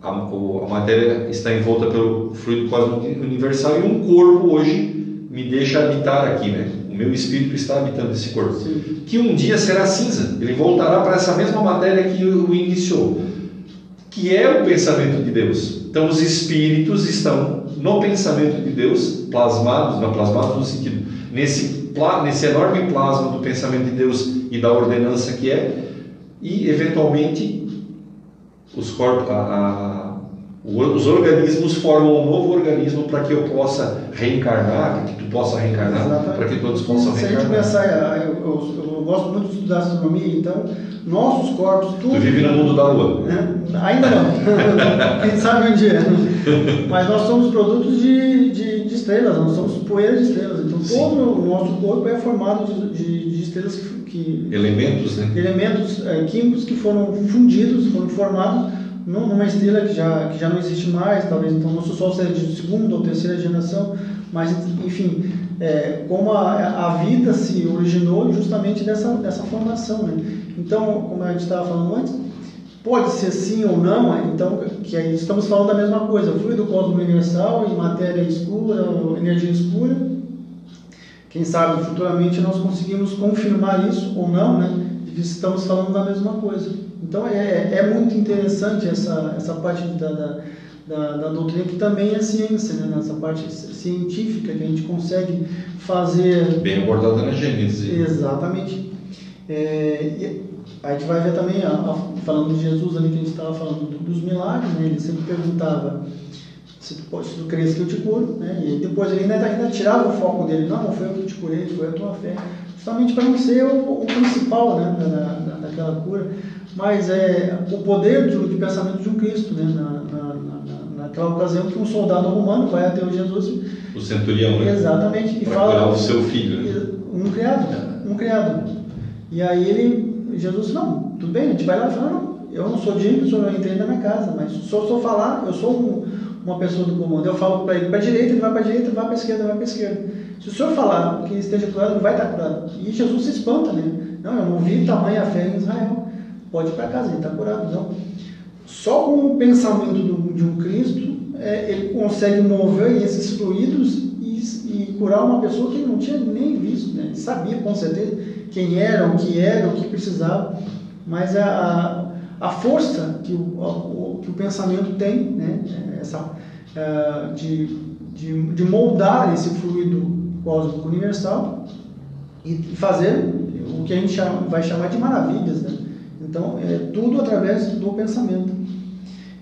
A, a matéria está envolta pelo fluido cósmico universal e um corpo hoje me deixa habitar aqui, né? Meu espírito está habitando esse corpo,
Sim.
que um dia será cinza. Ele voltará para essa mesma matéria que o iniciou, que é o pensamento de Deus. Então, os espíritos estão no pensamento de Deus, plasmados, não plasmados no sentido, nesse, nesse enorme plasma do pensamento de Deus e da ordenança que é, e eventualmente os corpos, a, a, os organismos formam um novo organismo para que eu possa reencarnar, para que tu possa reencarnar, para que todos possam
Se a gente
reencarnar.
começar, eu, eu, eu gosto muito de estudar astronomia, então nossos corpos, tudo.
Tu vive no mundo da lua.
né? Ainda não. Quem sabe um dia. Mas nós somos produtos de, de, de estrelas, nós somos poeira de estrelas. Então
Sim.
todo o nosso corpo é formado de, de, de estrelas que, que
Elementos, né?
elementos eh, químicos que foram fundidos, foram formados numa estrela que já, que já não existe mais, talvez então nosso Sol seja de segunda ou terceira geração, mas enfim, eh, como a, a vida se originou justamente dessa, dessa formação. Né? Então, como a gente estava falando antes, pode ser sim ou não, eh, então que aí estamos falando da mesma coisa, fluido cosmo universal e matéria escura, energia escura, quem sabe futuramente nós conseguimos confirmar isso ou não, né? Estamos falando da mesma coisa. Então é, é muito interessante essa, essa parte da, da, da, da doutrina que também é ciência, né? Nessa parte científica que a gente consegue fazer
Bem abordada na Gênesis.
Exatamente. É, a gente vai ver também, a, a- falando de Jesus ali que a gente estava falando do- dos milagres, né? ele sempre perguntava se tu, pode, se tu crês que eu te curo, né? e depois ele ainda, ainda tirava o foco dele, não, não foi eu que te curei, foi a tua fé, justamente para não ser o, o principal né? da, da- daquela cura, mas é o poder de, de pensamento de um Cristo, né? na, na, na, naquela ocasião que um soldado romano vai até o Jesus
O centurião, né?
Exatamente. E fala
o seu filho, né?
um criado, um criado. E aí ele, Jesus não, tudo bem, a gente vai lá e fala, não, eu não sou digno, o senhor não entrei na minha casa, mas se eu só falar, eu sou um- uma pessoa do comando. Eu falo para ele para a direita, ele vai para a direita, vai para a esquerda, vai para a esquerda. Se o senhor falar que esteja curado, ele vai estar curado. E Jesus se espanta, né? Não, eu não vi tamanha fé em Israel. Pode ir para casa, ele está curado. Não. Só com o pensamento de um Cristo, é, ele consegue mover esses fluidos e, curar uma pessoa que ele não tinha nem visto, né? Ele sabia com certeza quem era, o que era, o que precisava, mas a, a, a força que o, o- que o pensamento tem, né? Essa, ah, de, de, de moldar esse fluido cósmico universal e fazer o que a gente chama- vai chamar de maravilhas, né? Então, é tudo através do pensamento.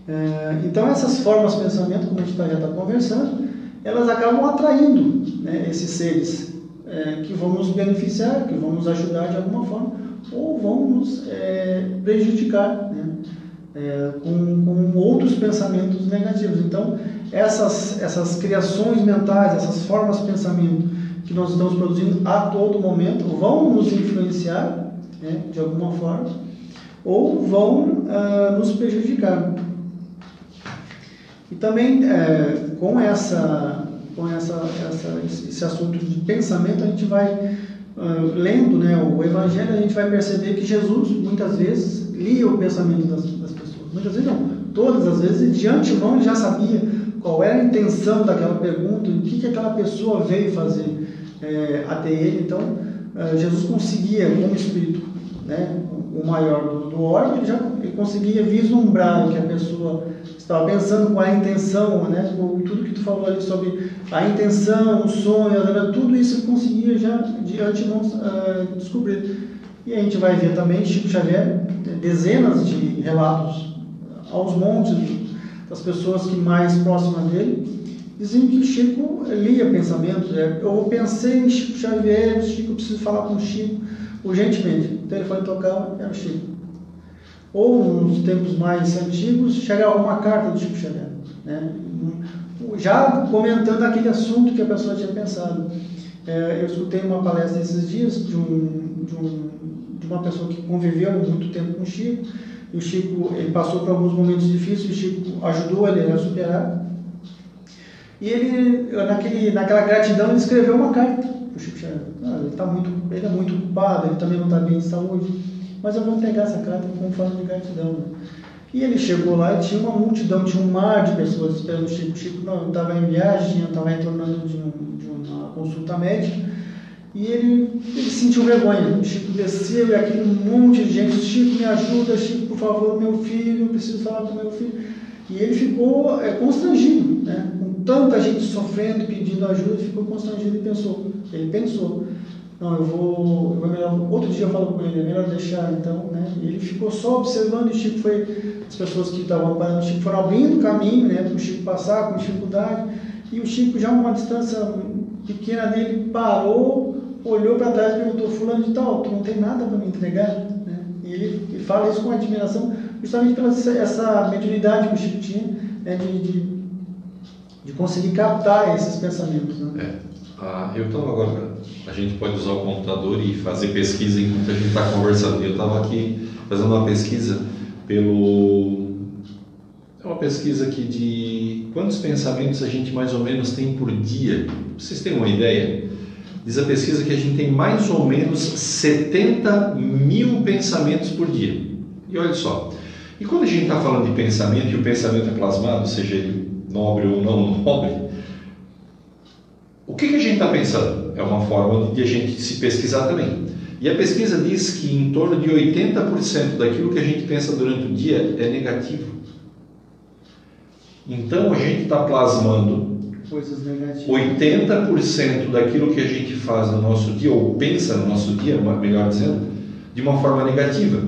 É, então, essas formas de pensamento, como a gente tá- já está conversando, elas acabam atraindo né, esses seres é, que vão nos beneficiar, que vão nos ajudar de alguma forma, ou vão nos é, prejudicar né, é, com, com outros pensamentos negativos. Então, essas, essas criações mentais, essas formas de pensamento que nós estamos produzindo a todo momento vão nos influenciar né, de alguma forma ou vão ah, nos prejudicar. E também é, com essa com essa, essa esse assunto de pensamento a gente vai ah, lendo né, o Evangelho a gente vai perceber que Jesus muitas vezes lia o pensamento das, das pessoas muitas vezes não todas as vezes de antemão ele já sabia qual era a intenção daquela pergunta o que, que aquela pessoa veio fazer é, até ele então ah, Jesus conseguia como espírito né, o maior do, do órgão, ele já ele conseguia vislumbrar o que a pessoa estava pensando, qual a intenção, né, tudo que tu falou ali sobre a intenção, o sonho, tudo isso ele conseguia já de antemão ah, descobrir. E a gente vai ver também Chico Xavier, dezenas de relatos aos montes das pessoas que mais próximas dele, diziam que Chico lia pensamentos. né? Eu pensei em Chico Xavier, Chico, eu preciso falar com o Chico urgentemente. O telefone tocava, era o Chico. Ou nos tempos mais antigos, chegava uma carta do Chico Xavier, né? já comentando aquele assunto que a pessoa tinha pensado. É, eu escutei uma palestra esses dias de, um, de, um, de uma pessoa que conviveu muito tempo com o Chico, e o Chico ele passou por alguns momentos difíceis, o Chico ajudou ele a superar. E ele, naquele, naquela gratidão, ele escreveu uma carta para o Chico Xavier. Ah, ele, tá muito, ele é muito ocupado, ele também não está bem de saúde, mas eu vou pegar essa carta como forma de gratidão. né? E ele chegou lá e tinha uma multidão, tinha um mar de pessoas esperando o Chico. O Chico estava em viagem, estava retornando de, um, de uma consulta médica. E ele, ele sentiu vergonha. O Chico desceu e aquele monte de gente, Chico me ajuda, Chico, por favor, meu filho, eu preciso falar com meu filho. E ele ficou é, constrangido, né? com tanta gente sofrendo pedindo ajuda, ficou constrangido e pensou, ele pensou, não, eu vou, eu vou melhor, outro dia eu falo com ele, é melhor deixar então, né? E ele ficou só observando e o Chico foi, as pessoas que estavam parando o Chico foram abrindo o caminho, né, para o Chico passar com dificuldade, e o Chico já a uma distância pequena dele parou, olhou para trás e perguntou, fulano de tal, tu não tem nada para me entregar? Né? E ele, ele, fala isso com admiração, justamente pela essa mediunidade que o Chico tinha, né, de, de, de conseguir captar esses pensamentos. Né?
É. Ah, eu estava agora, a gente pode usar o computador e fazer pesquisa enquanto a gente está conversando. Eu estava aqui fazendo uma pesquisa pelo. É uma pesquisa aqui de quantos pensamentos a gente mais ou menos tem por dia. Vocês têm uma ideia? Diz a pesquisa que a gente tem mais ou menos 70 mil pensamentos por dia. E olha só, e quando a gente está falando de pensamento e o pensamento é plasmado, seja ele nobre ou não nobre, o que, que a gente está pensando? É uma forma de a gente se pesquisar também. E a pesquisa diz que em torno de 80% daquilo que a gente pensa durante o dia é negativo. Então a gente está plasmando 80% daquilo que a gente faz no nosso dia, ou pensa no nosso dia, melhor dizendo, de uma forma negativa.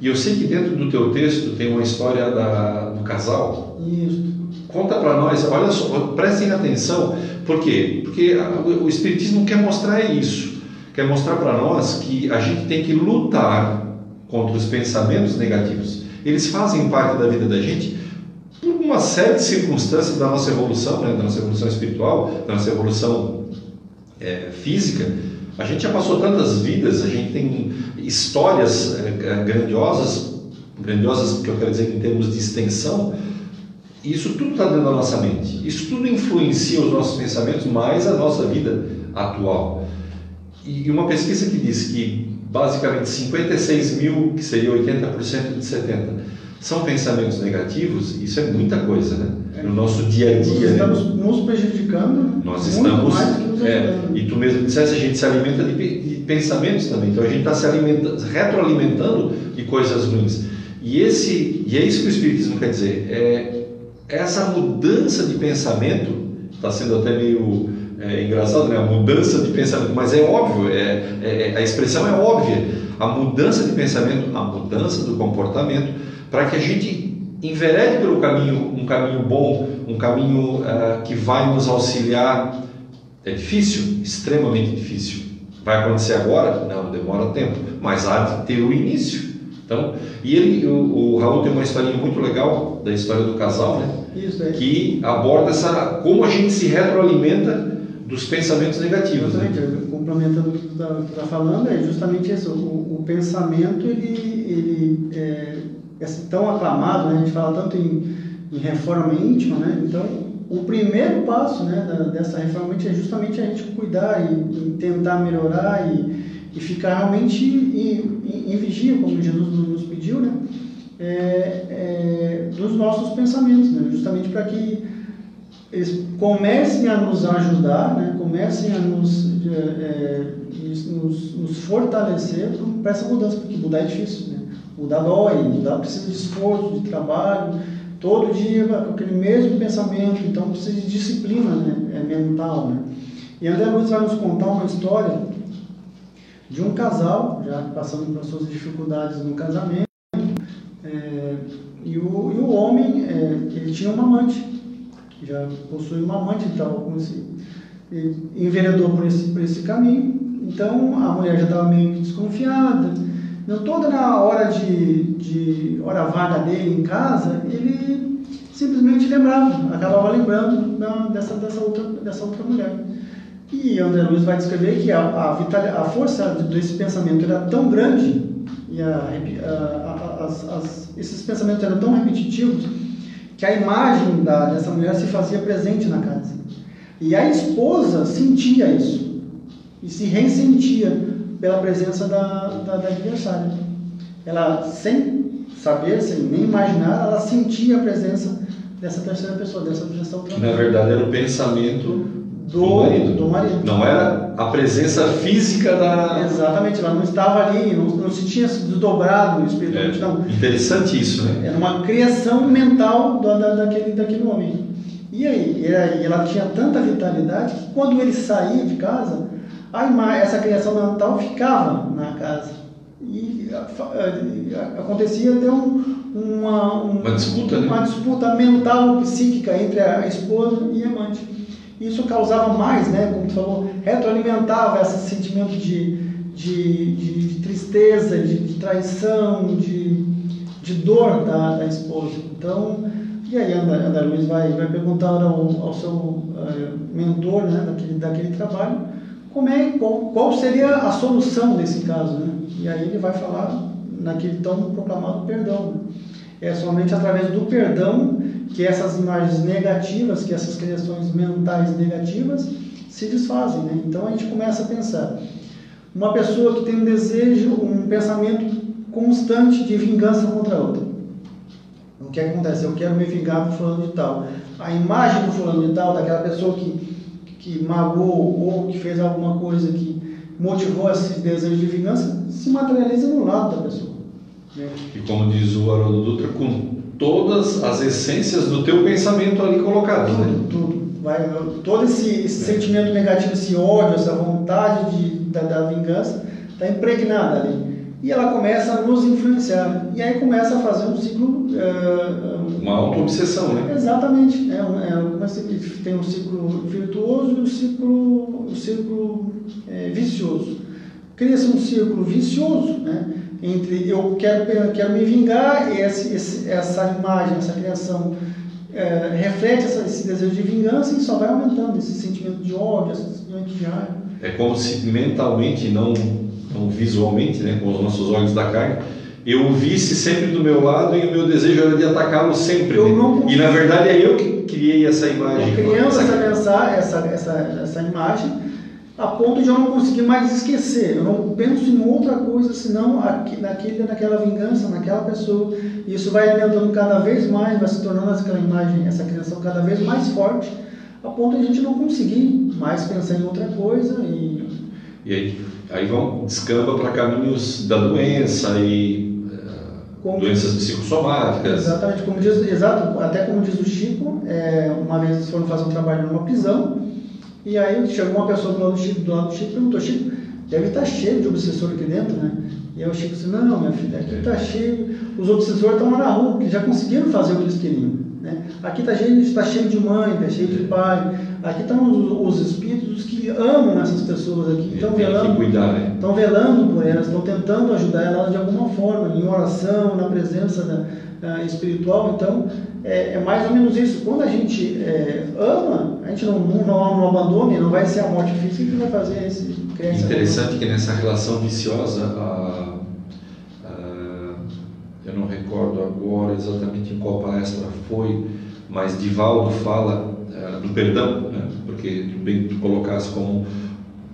E eu sei que dentro do teu texto tem uma história da, do casal.
Isso.
Conta para nós, olha só, prestem atenção, por quê? Porque o Espiritismo quer mostrar isso, quer mostrar para nós que a gente tem que lutar contra os pensamentos negativos. Eles fazem parte da vida da gente por uma série de circunstâncias da nossa evolução, né? da nossa evolução espiritual, da nossa evolução é, física. A gente já passou tantas vidas, a gente tem histórias é, grandiosas, grandiosas que eu quero dizer em termos de extensão, isso tudo está dentro da nossa mente. Isso tudo influencia os nossos pensamentos, mais a nossa vida atual. E uma pesquisa que diz que basicamente 56 mil, que seria 80% de 70, são pensamentos negativos, isso é muita coisa, né? No nosso dia a dia.
Nós estamos né? nos prejudicando.
Nós estamos. Mais que nos é, e tu mesmo disseste, a gente se alimenta de, de pensamentos também. Então a gente está se alimentando, retroalimentando de coisas ruins. E, esse, e é isso que o Espiritismo quer dizer. É, essa mudança de pensamento está sendo até meio é, engraçado, né? A mudança de pensamento, mas é óbvio, é, é, a expressão é óbvia. A mudança de pensamento, a mudança do comportamento, para que a gente enverede pelo caminho, um caminho bom, um caminho uh, que vai nos auxiliar. É difícil, extremamente difícil. Vai acontecer agora? Não, demora tempo, mas há de ter o início. Então, e ele, o, o Raul tem uma historinha muito legal da história do casal, né?
Isso, é.
Que aborda essa como a gente se retroalimenta dos pensamentos negativos.
Né? Exatamente, né? complementando o que você está tá falando, é justamente isso. O, o pensamento, ele, ele é, é tão aclamado, né? a gente fala tanto em, em reforma íntima, né? Então, o primeiro passo né, da, dessa reforma íntima é justamente a gente cuidar e, e tentar melhorar e e ficar realmente em, em, em vigia, como Jesus né? É, é, dos nossos pensamentos, né? justamente para que eles comecem a nos ajudar, né? comecem a nos, é, é nos, nos, fortalecer para essa mudança, porque mudar é difícil. Né? Mudar dói, mudar precisa de esforço, de trabalho, todo dia com aquele mesmo pensamento, então precisa de disciplina né? é mental. Né? E André Luiz vai nos contar uma história de um casal, já passando por suas dificuldades no casamento, e, o, e o homem, é, ele tinha uma amante, já possui uma amante, estava com esse, ele enveredou por esse, por esse caminho, então a mulher já estava meio desconfiada, então toda na hora de, de hora vaga dele em casa, ele simplesmente lembrava, acabava lembrando dessa, dessa, outra, dessa outra mulher. E André Luiz vai descrever que a, a, vital, a força desse pensamento era tão grande e a, a, as, as, esses pensamentos eram tão repetitivos que a imagem da, dessa mulher se fazia presente na casa. E a esposa sentia isso e se ressentia pela presença da, da, da adversária. Ela, sem saber, sem nem imaginar, ela sentia a presença dessa terceira pessoa, dessa, outra
Na verdade, era o pensamento
do, do marido. do marido.
Não era a presença física da.
Exatamente, ela não estava ali, não, não se tinha se desdobrado espiritualmente,
É,
não.
Interessante isso, né?
Era uma criação mental da, da- daquele, daquele homem. E aí, e aí, ela tinha tanta vitalidade que quando ele saía de casa, a ima- essa criação mental ficava na casa. E acontecia até um, uma, um-
Uma disputa, né?
uma disputa mental, psíquica entre a esposa e a amante. Isso causava mais, né, como tu falou, retroalimentava esse sentimento de, de, de- de tristeza, de, de traição, de, de dor da, da esposa. Então, e aí André, André Luiz vai, vai perguntar ao, ao seu eh, mentor né, daquele, daquele trabalho como é, qual, qual seria a solução desse caso. Né? E aí ele vai falar naquele tão proclamado perdão. né? É somente através do perdão que essas imagens negativas, que essas criações mentais negativas se desfazem. Né? Então a gente começa a pensar. Uma pessoa que tem um desejo, um pensamento constante de vingança contra a outra. O que acontece? Eu quero me vingar do fulano de tal. A imagem do fulano de tal, daquela pessoa que, que magoou ou que fez alguma coisa que motivou esse desejo de vingança, se materializa no lado da pessoa. né?
E como diz o Haroldo Dutra, com todas as essências do teu pensamento ali colocadas, né?
Tudo, tudo. Vai, todo esse, esse sentimento negativo, esse ódio, essa vontade de, da, da vingança, está impregnada ali. E ela começa a nos influenciar. E aí começa a fazer um ciclo. eh,
Uma auto-obsessão, né?
Exatamente. É, um- é, tem um ciclo virtuoso e um ciclo, um ciclo eh, vicioso. Cria-se um círculo vicioso, né? Entre eu quero, eu quero me vingar e esse, esse- essa imagem, essa criação eh, reflete essa- esse desejo de vingança e só vai aumentando esse sentimento de ódio, esse sentimento de raiva.
É como se mentalmente, não, não visualmente, né, com os nossos olhos da carne, eu o visse sempre do meu lado e o meu desejo era de atacá-lo sempre.
Eu
né?
não
E na verdade é eu que criei essa imagem.
criando essa essa, essa, essa imagem, a ponto de eu não conseguir mais esquecer. Eu não penso em outra coisa senão naquele, naquela vingança, naquela pessoa. E isso vai alimentando cada vez mais, vai se tornando aquela imagem, essa criação cada vez mais forte, a ponto de a gente não conseguir mais pensar em outra coisa e
E aí, aí vão, descamba para caminhos da doença e eh,
Como-
doenças psicossomáticas.
Exatamente, como diz, exato, até como diz o Chico, é, uma vez eles foram fazer um trabalho numa prisão, e aí chegou uma pessoa do lado do Chico, do lado do Chico e perguntou, Chico, deve estar cheio de obsessor aqui dentro, né? E aí o Chico disse, não, minha filha, aqui está cheio, os obsessores estão lá na rua, porque já conseguiram fazer o que eles queriam. Né? Aqui está cheio, está cheio de mãe, está cheio de pai, aqui estão os, os espíritos que amam essas pessoas aqui, estão
que
velando
cuidar, né?
estão velando por elas, estão tentando ajudar elas de alguma forma, em oração, na presença da, ah, espiritual. Então, é, é mais ou menos isso. Quando a gente é, ama, a gente não, não, não, não abandona, e não vai ser a morte física que vai fazer esse esse
Interessante que nessa relação viciosa, a- a- eu não recordo agora exatamente em qual palestra foi, mas Divaldo fala eh, do perdão, né? porque bem tu colocasse como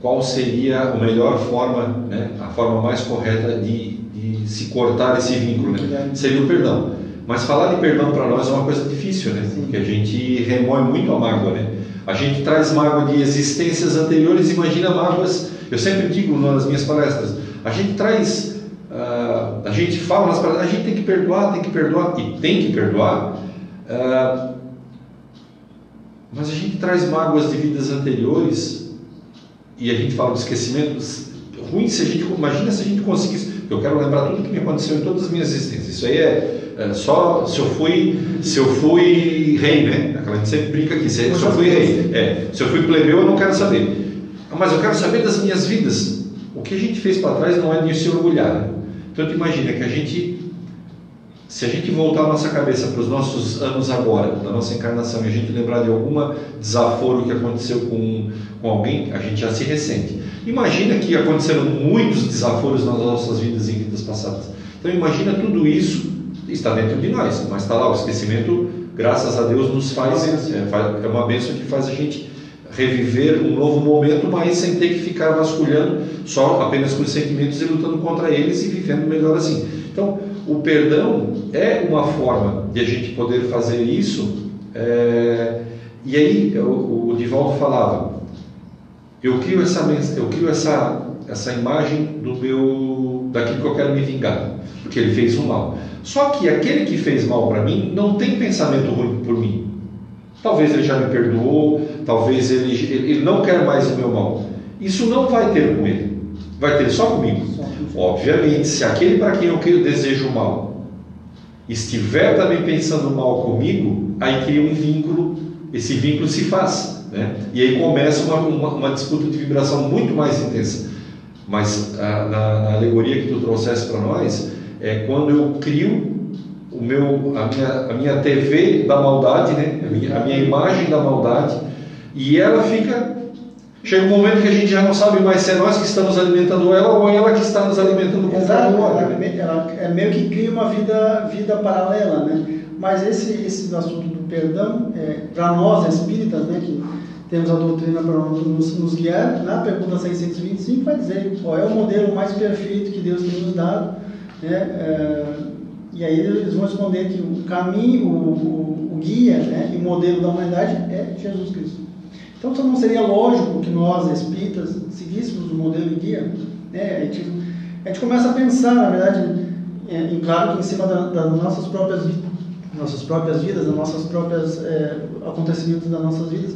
qual seria a melhor forma, né? a forma mais correta de, de se cortar esse vínculo, né? seria o perdão. Mas falar de perdão para nós é uma coisa difícil, né? Porque a gente remoe muito a mágoa, né? A gente traz mágoa de existências anteriores, imagina mágoas. Eu sempre digo nas minhas palestras, a gente traz, ah, a gente fala nas palestras, a gente tem que perdoar, tem que perdoar e tem que perdoar. ah, mas a gente traz mágoas de vidas anteriores e a gente fala de esquecimentos ruim se a gente imagina se a gente conseguisse eu quero lembrar tudo que me aconteceu em todas as minhas existências isso aí é, é só se eu fui se eu fui rei né aquela gente sempre brinca aqui se, eu fui rei é se eu fui plebeu eu não quero saber mas eu quero saber das minhas vidas o que a gente fez para trás não é de se orgulhar né? então imagina que a gente se a gente voltar a nossa cabeça para os nossos anos agora, da nossa encarnação, e a gente lembrar de alguma desaforo que aconteceu com, com alguém, a gente já se ressente. Imagina que aconteceram muitos desaforos nas nossas vidas em vidas passadas. Então imagina tudo isso está dentro de nós, mas está lá o esquecimento, graças a Deus nos faz, é, é uma bênção que faz a gente reviver um novo momento, mas sem ter que ficar vasculhando só apenas com os sentimentos e lutando contra eles e vivendo melhor assim. Então, o perdão é uma forma de a gente poder fazer isso. é, E aí, o, o Divaldo falava: eu crio essa eu crio essa essa imagem do meu daquilo que eu quero me vingar, porque ele fez um mal. Só que aquele que fez mal para mim não tem pensamento ruim por mim. Talvez ele já me perdoou, talvez ele, ele não quer mais o meu mal. Isso não vai ter com ele, vai ter só comigo. Obviamente, se aquele para quem eu desejo mal estiver também pensando mal comigo, aí cria um vínculo, esse vínculo se faz. Né? E aí começa uma, uma, uma disputa de vibração muito mais intensa. Mas a, na, na, alegoria que tu trouxeste para nós, é quando eu crio o meu, a, minha, a minha TV da maldade, né? a, minha, a minha imagem da maldade, e ela fica. Chega um momento que a gente já não sabe mais se é nós que estamos alimentando ela ou ela que está nos alimentando com
Exato, ela, ela é meio que cria uma vida, vida paralela, né? Mas esse, esse assunto do perdão, é, para nós espíritas, né, que temos a doutrina para nos, nos, guiar, na pergunta 625 vai dizer qual é o modelo mais perfeito que Deus tem nos dado, né? É, e aí eles vão responder que o caminho, o, o, o guia né, e o modelo da humanidade é Jesus Cristo. Então, não seria lógico que nós, espíritas, seguíssemos o modelo e guia? Né? A, gente, a gente começa a pensar, na verdade, é, claro que em cima da, das nossas próprias, nossas próprias vidas, das nossas próprias é, acontecimentos das nossas vidas,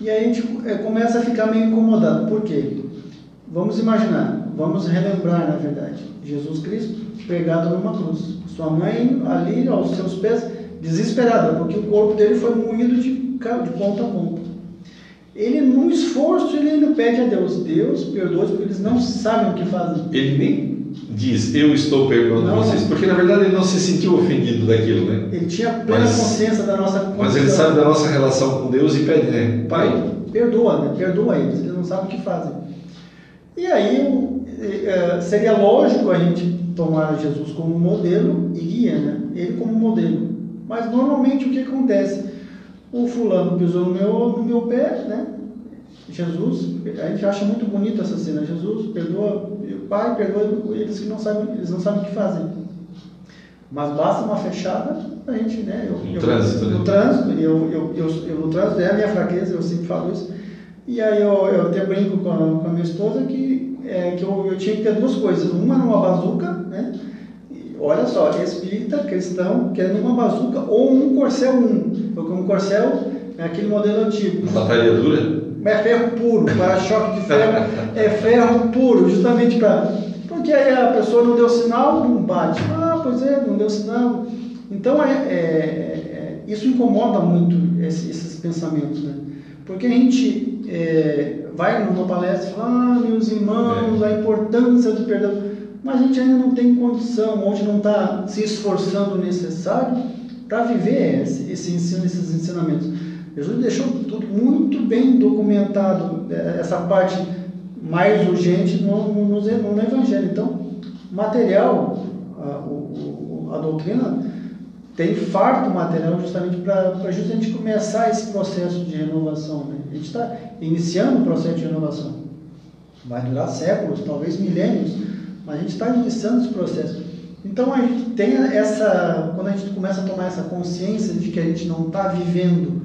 e aí a gente é, começa a ficar meio incomodado. Por quê? Vamos imaginar, vamos relembrar, na verdade, Jesus Cristo pregado numa cruz. Sua mãe ali aos seus pés, desesperada, porque o corpo dele foi moído de, de ponta a ponta. Ele, num esforço, ele ainda pede a Deus: Deus, perdoe porque eles não sabem o que fazem.
Ele nem diz, eu estou perdoando não, vocês, porque na verdade ele não se sentiu ofendido daquilo, né?
Ele tinha plena mas, consciência da nossa
condição. Mas ele sabe da nossa relação com Deus e pede, né? Pai.
Perdoa, né? Perdoa eles, eles não sabem o que fazem. E aí é, seria lógico a gente tomar Jesus como modelo e guia, né? Ele como modelo. Mas normalmente o que acontece? O fulano pisou no meu, no meu pé, né? Jesus, a gente acha muito bonita essa cena. Jesus perdoa, o pai perdoa eles que não sabem, eles não sabem o que fazem. Mas basta uma fechada, a gente, né? Eu,
no eu, trânsito,
né? No trânsito, eu, eu, eu, eu, no trânsito é a minha fraqueza, eu sempre falo isso. E aí eu, eu até brinco com a, com a minha esposa que, é, que eu, eu tinha que ter duas coisas. Uma numa bazuca, né? E olha só, espírita, cristão, querendo uma bazuca ou um corcel 1. Porque um corcel é aquele modelo antigo.
Batalha dura?
É ferro puro, para-choque de ferro é ferro puro, justamente para. Porque aí a pessoa não deu sinal, não bate. Ah, pois é, não deu sinal. Então é, é, é isso incomoda muito esse, esses pensamentos, né? Porque a gente é, vai numa palestra e fala, ah, meus irmãos, é. a importância do perdão, mas a gente ainda não tem condição, hoje não está se esforçando o necessário para viver esse, esse ensino, esses ensinamentos. Jesus deixou tudo muito bem documentado, é, essa parte mais urgente no, no, no Evangelho. Então, material, a, a doutrina tem farto material justamente para justamente começar esse processo de renovação. Né? A gente está iniciando o processo de renovação. Vai durar séculos, talvez milênios, mas a gente está iniciando esse processo. Então a gente tem essa, quando a gente começa a tomar essa consciência de que a gente não está vivendo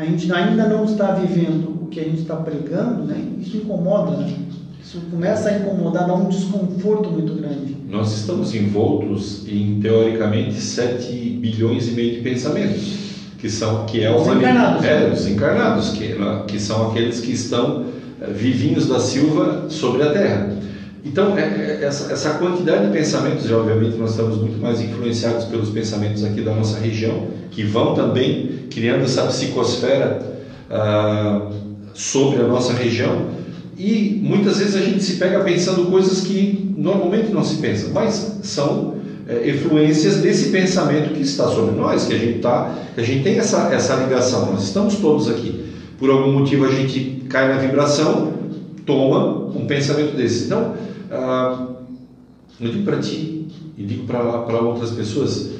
a gente ainda não está vivendo o que a gente está pregando, né? isso incomoda, né? isso começa a incomodar, dá um desconforto muito grande.
Nós estamos envoltos em, teoricamente, 7 bilhões e meio de pensamentos, que são que é
os encarnados,
é, né? os encarnados, que, que são aqueles que estão eh, vivinhos da Silva sobre a Terra. Então, é, é, essa, quantidade de pensamentos, e obviamente nós estamos muito mais influenciados pelos pensamentos aqui da nossa região, que vão também criando essa psicosfera ah, sobre a nossa região, e muitas vezes a gente se pega pensando coisas que normalmente não se pensa, mas são é, influências desse pensamento que está sobre nós, que a gente tá, que a gente tem essa, essa ligação, nós estamos todos aqui. Por algum motivo a gente cai na vibração, toma um pensamento desse. Então, ah, eu digo para ti e digo para outras pessoas: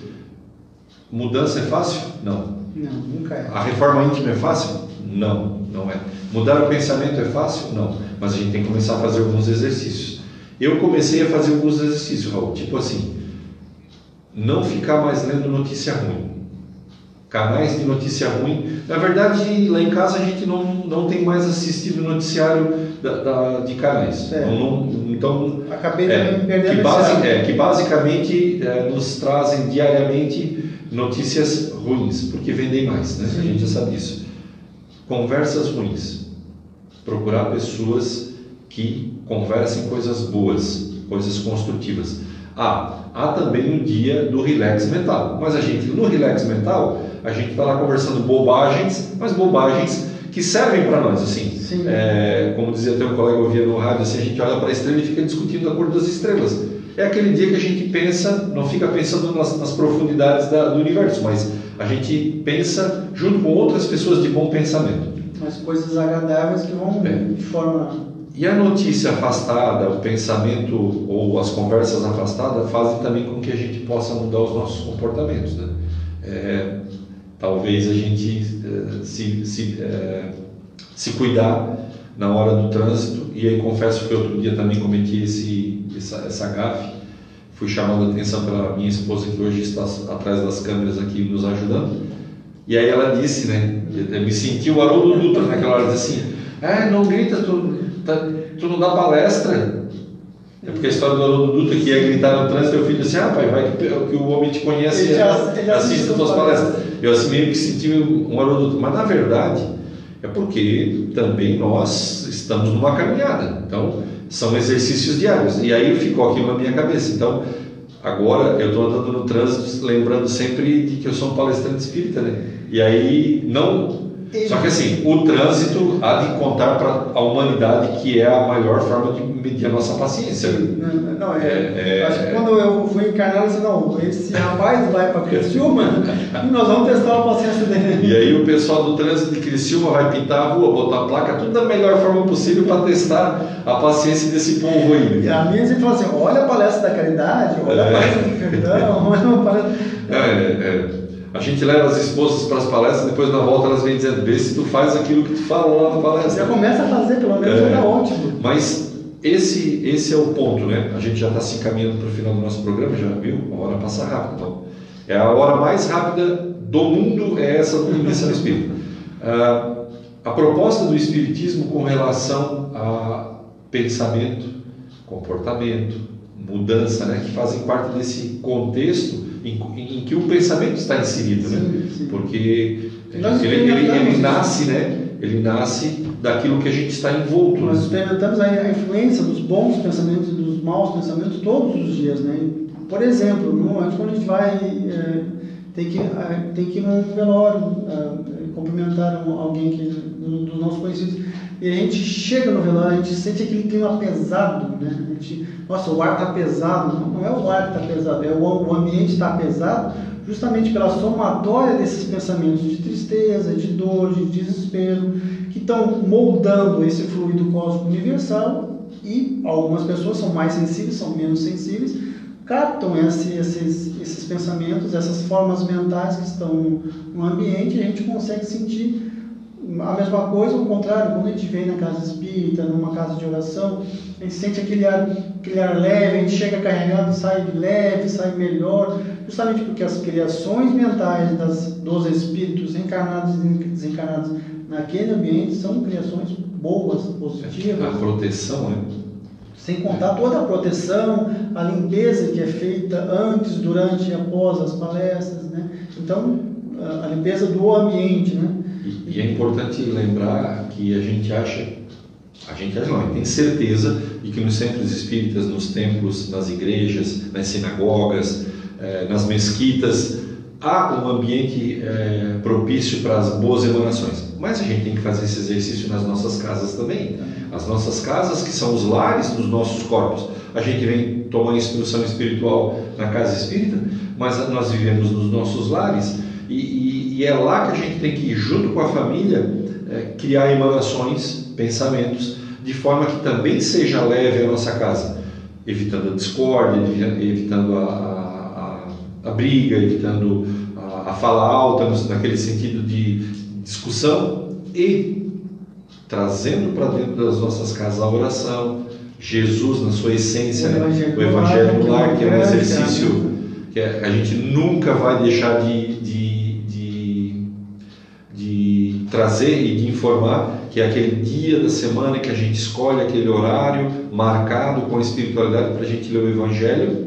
mudança é fácil?
Não. Não, nunca é.
A reforma íntima é fácil? Não, não é. Mudar o pensamento é fácil? Não. Mas a gente tem que começar a fazer alguns exercícios. Eu comecei a fazer alguns exercícios, Raul, tipo assim, não ficar mais lendo notícia ruim. canais de notícia ruim. Na verdade, lá em casa a gente não, não tem mais assistido noticiário da, da de canais. É. Não, não, então,
Acabei
é,
perdendo
que, base, é, que basicamente é, nos trazem diariamente notícias ruins, porque vendem mais, né? a gente já sabe disso. Conversas ruins. Procurar pessoas que conversem coisas boas, coisas construtivas. Ah, há também o dia do relax mental. Mas a gente, no relax mental, a gente está lá conversando bobagens, mas bobagens que servem para nós, assim. É, como dizia até um colega ouvia no rádio, assim, a gente olha para a estrela e fica discutindo a cor das estrelas. É aquele dia que a gente pensa, não fica pensando nas, nas profundidades da, do universo, mas a gente pensa junto com outras pessoas de bom pensamento.
Mas coisas agradáveis que vão é. de forma
e a notícia afastada, o pensamento ou as conversas afastadas fazem também com que a gente possa mudar os nossos comportamentos. Né? É, talvez a gente é, se, se, é, se cuidar na hora do trânsito, e aí confesso que outro dia também cometi esse, essa, essa gafe, fui chamado a atenção pela minha esposa que hoje está atrás das câmeras aqui nos ajudando, e aí ela disse, né, me senti o Haroldo Dutra naquela hora, disse assim, é, não grita, tu, tá, tu não dá palestra. É porque a história do Haroldo Dutra que ia gritar no trânsito, eu filho disse, ah pai, vai que, que o homem te conhece e assiste as tuas palestras. Eu assim meio que senti um Haroldo Dutra, mas na verdade é porque também nós estamos numa caminhada. Então, são exercícios diários. E aí ficou aquilo na minha cabeça. Então, agora eu estou andando no trânsito lembrando sempre de que eu sou um palestrante espírita, né? E aí não só que assim, o trânsito há de contar para a humanidade que é a maior forma de medir a nossa paciência.
Não, não é, é, acho que quando eu fui encarnar, eu disse, não, esse rapaz vai para Criciúma e nós vamos testar a paciência dele.
E aí o pessoal do trânsito de Criciúma vai pintar a rua, botar a placa, tudo da melhor forma possível para testar a paciência desse povo aí.
E a minha sempre fala assim, olha a palestra da caridade, olha a é. palestra do perdão, olha a palestra...
É, é. A gente leva as esposas para as palestras, depois na volta elas vêm dizendo: vê se tu faz aquilo que tu fala lá na palestra.
Já começa a fazer, pelo menos é, já ótimo.
Mas esse, esse é o ponto, né? A gente já está se encaminhando para o final do nosso programa, já viu? A hora passa rápido. Então, é a hora mais rápida do mundo, é essa do Dimensão Espírita. Ah, a proposta do Espiritismo com relação a pensamento, comportamento, mudança, né? Que fazem parte desse contexto em, em, que o pensamento está inserido, né? sim, né? Sim. Porque ele, ele, ele, ele, nasce, né? Ele nasce daquilo que a gente está envolto.
Nós experimentamos a influência dos bons pensamentos e dos maus pensamentos todos os dias, né? Por exemplo, no, quando a gente vai é, tem que é, tem que ir num velório é, cumprimentar alguém que dos do nossos conhecidos e a gente chega no velório, a gente sente aquele clima pesado, né? A gente, nossa, o ar está pesado. Não, não, é o ar que está pesado, é o, o ambiente está pesado justamente pela somatória desses pensamentos de tristeza, de dor, de desespero, que estão moldando esse fluido cósmico universal e algumas pessoas são mais sensíveis, são menos sensíveis, captam esse, esses, esses pensamentos, essas formas mentais que estão no ambiente e a gente consegue sentir a mesma coisa, ao contrário, quando a gente vem na casa espírita, numa casa de oração, a gente sente aquele ar, aquele ar leve, a gente chega carregado, sai leve, sai melhor, justamente porque as criações mentais das, dos espíritos encarnados e desencarnados naquele ambiente são criações boas, positivas.
A proteção, né?
Sem contar toda a proteção, a limpeza que é feita antes, durante e após as palestras, né? Então, a limpeza do ambiente, né?
E, é importante lembrar que a gente acha, a gente acha não, tem certeza de que nos centros espíritas, nos templos, nas igrejas, nas sinagogas, eh, nas mesquitas, há um ambiente eh, propício para as boas emanações. Mas a gente tem que fazer esse exercício nas nossas casas também. As nossas casas, que são os lares dos nossos corpos. A gente vem tomar instrução espiritual na casa espírita, mas nós vivemos nos nossos lares e, e, e é lá que a gente tem que ir, junto com a família, é, criar emanações, pensamentos, de forma que também seja leve a nossa casa, evitando a discórdia, evitando a, a, a briga, evitando a, a fala alta, naquele sentido de discussão, e trazendo para dentro das nossas casas a oração, Jesus na sua essência, o Evangelho, o evangelho do lar, que é um exercício que a gente nunca vai deixar de, de trazer e de informar que é aquele dia da semana que a gente escolhe aquele horário marcado com a espiritualidade para a gente ler o Evangelho,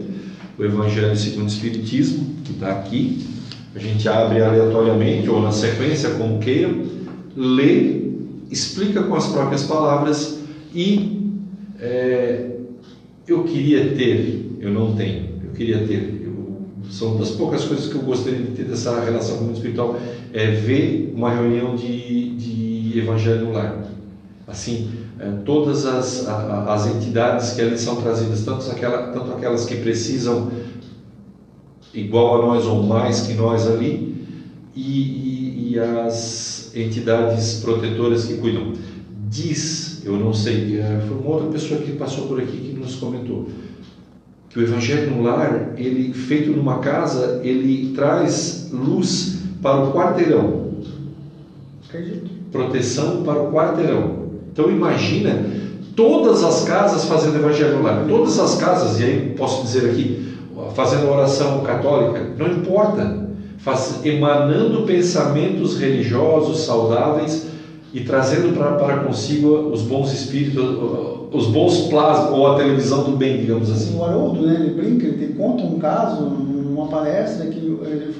o Evangelho segundo o Espiritismo, que está aqui. A gente abre aleatoriamente ou na sequência, como queira, lê, explica com as próprias palavras e é, eu queria ter, eu não tenho, eu queria ter. São das poucas coisas que eu gostaria de ter dessa relação com o mundo espiritual, é ver uma reunião de, de evangelho lar. Assim, é, todas as, as entidades que ali são trazidas, tanto, aquela, tanto aquelas que precisam igual a nós ou mais que nós ali, e, e, e as entidades protetoras que cuidam. Diz, eu não sei, é, foi uma outra pessoa que passou por aqui que nos comentou, que o Evangelho no lar, ele feito numa casa, ele traz luz para o quarteirão.
Acredito.
Proteção para o quarteirão. Então imagina todas as casas fazendo Evangelho no lar, todas as casas, e aí posso dizer aqui, fazendo oração católica, não importa, faz, emanando pensamentos religiosos saudáveis e trazendo pra, para consigo os bons espíritos, os bons plasmas, ou a televisão do bem, digamos assim.
O Haroldo, né, ele brinca, ele conta um caso, uma palestra, que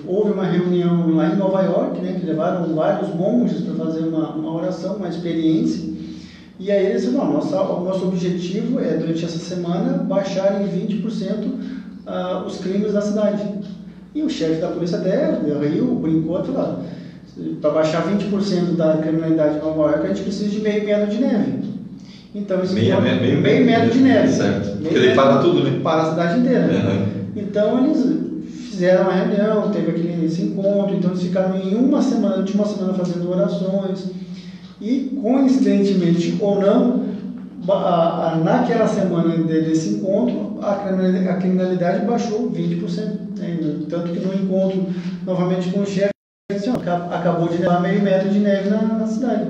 houve uma reunião lá em Nova York, né, que levaram vários monges para fazer uma, uma oração, uma experiência, e aí eles disseram, nossa, o nosso objetivo é, durante essa semana, baixar em 20% uh, os crimes da cidade. E o chefe da polícia até riu, brincou e falou: para baixar 20% da criminalidade em Nova York, a gente precisa de meio metro de neve. Então, isso
meio,
meio,
meio,
meio metro de neve.
Certo.
Meio
Porque ele para tudo, né?
Para a cidade inteira.
Uhum.
Então, eles fizeram uma reunião, teve aquele esse encontro, então eles ficaram em uma semana, última semana fazendo orações. E, coincidentemente ou não, naquela semana desse encontro, a criminalidade baixou 20%. Né? Tanto que no encontro novamente com o chefe, acabou de levar meio metro de neve na, na cidade.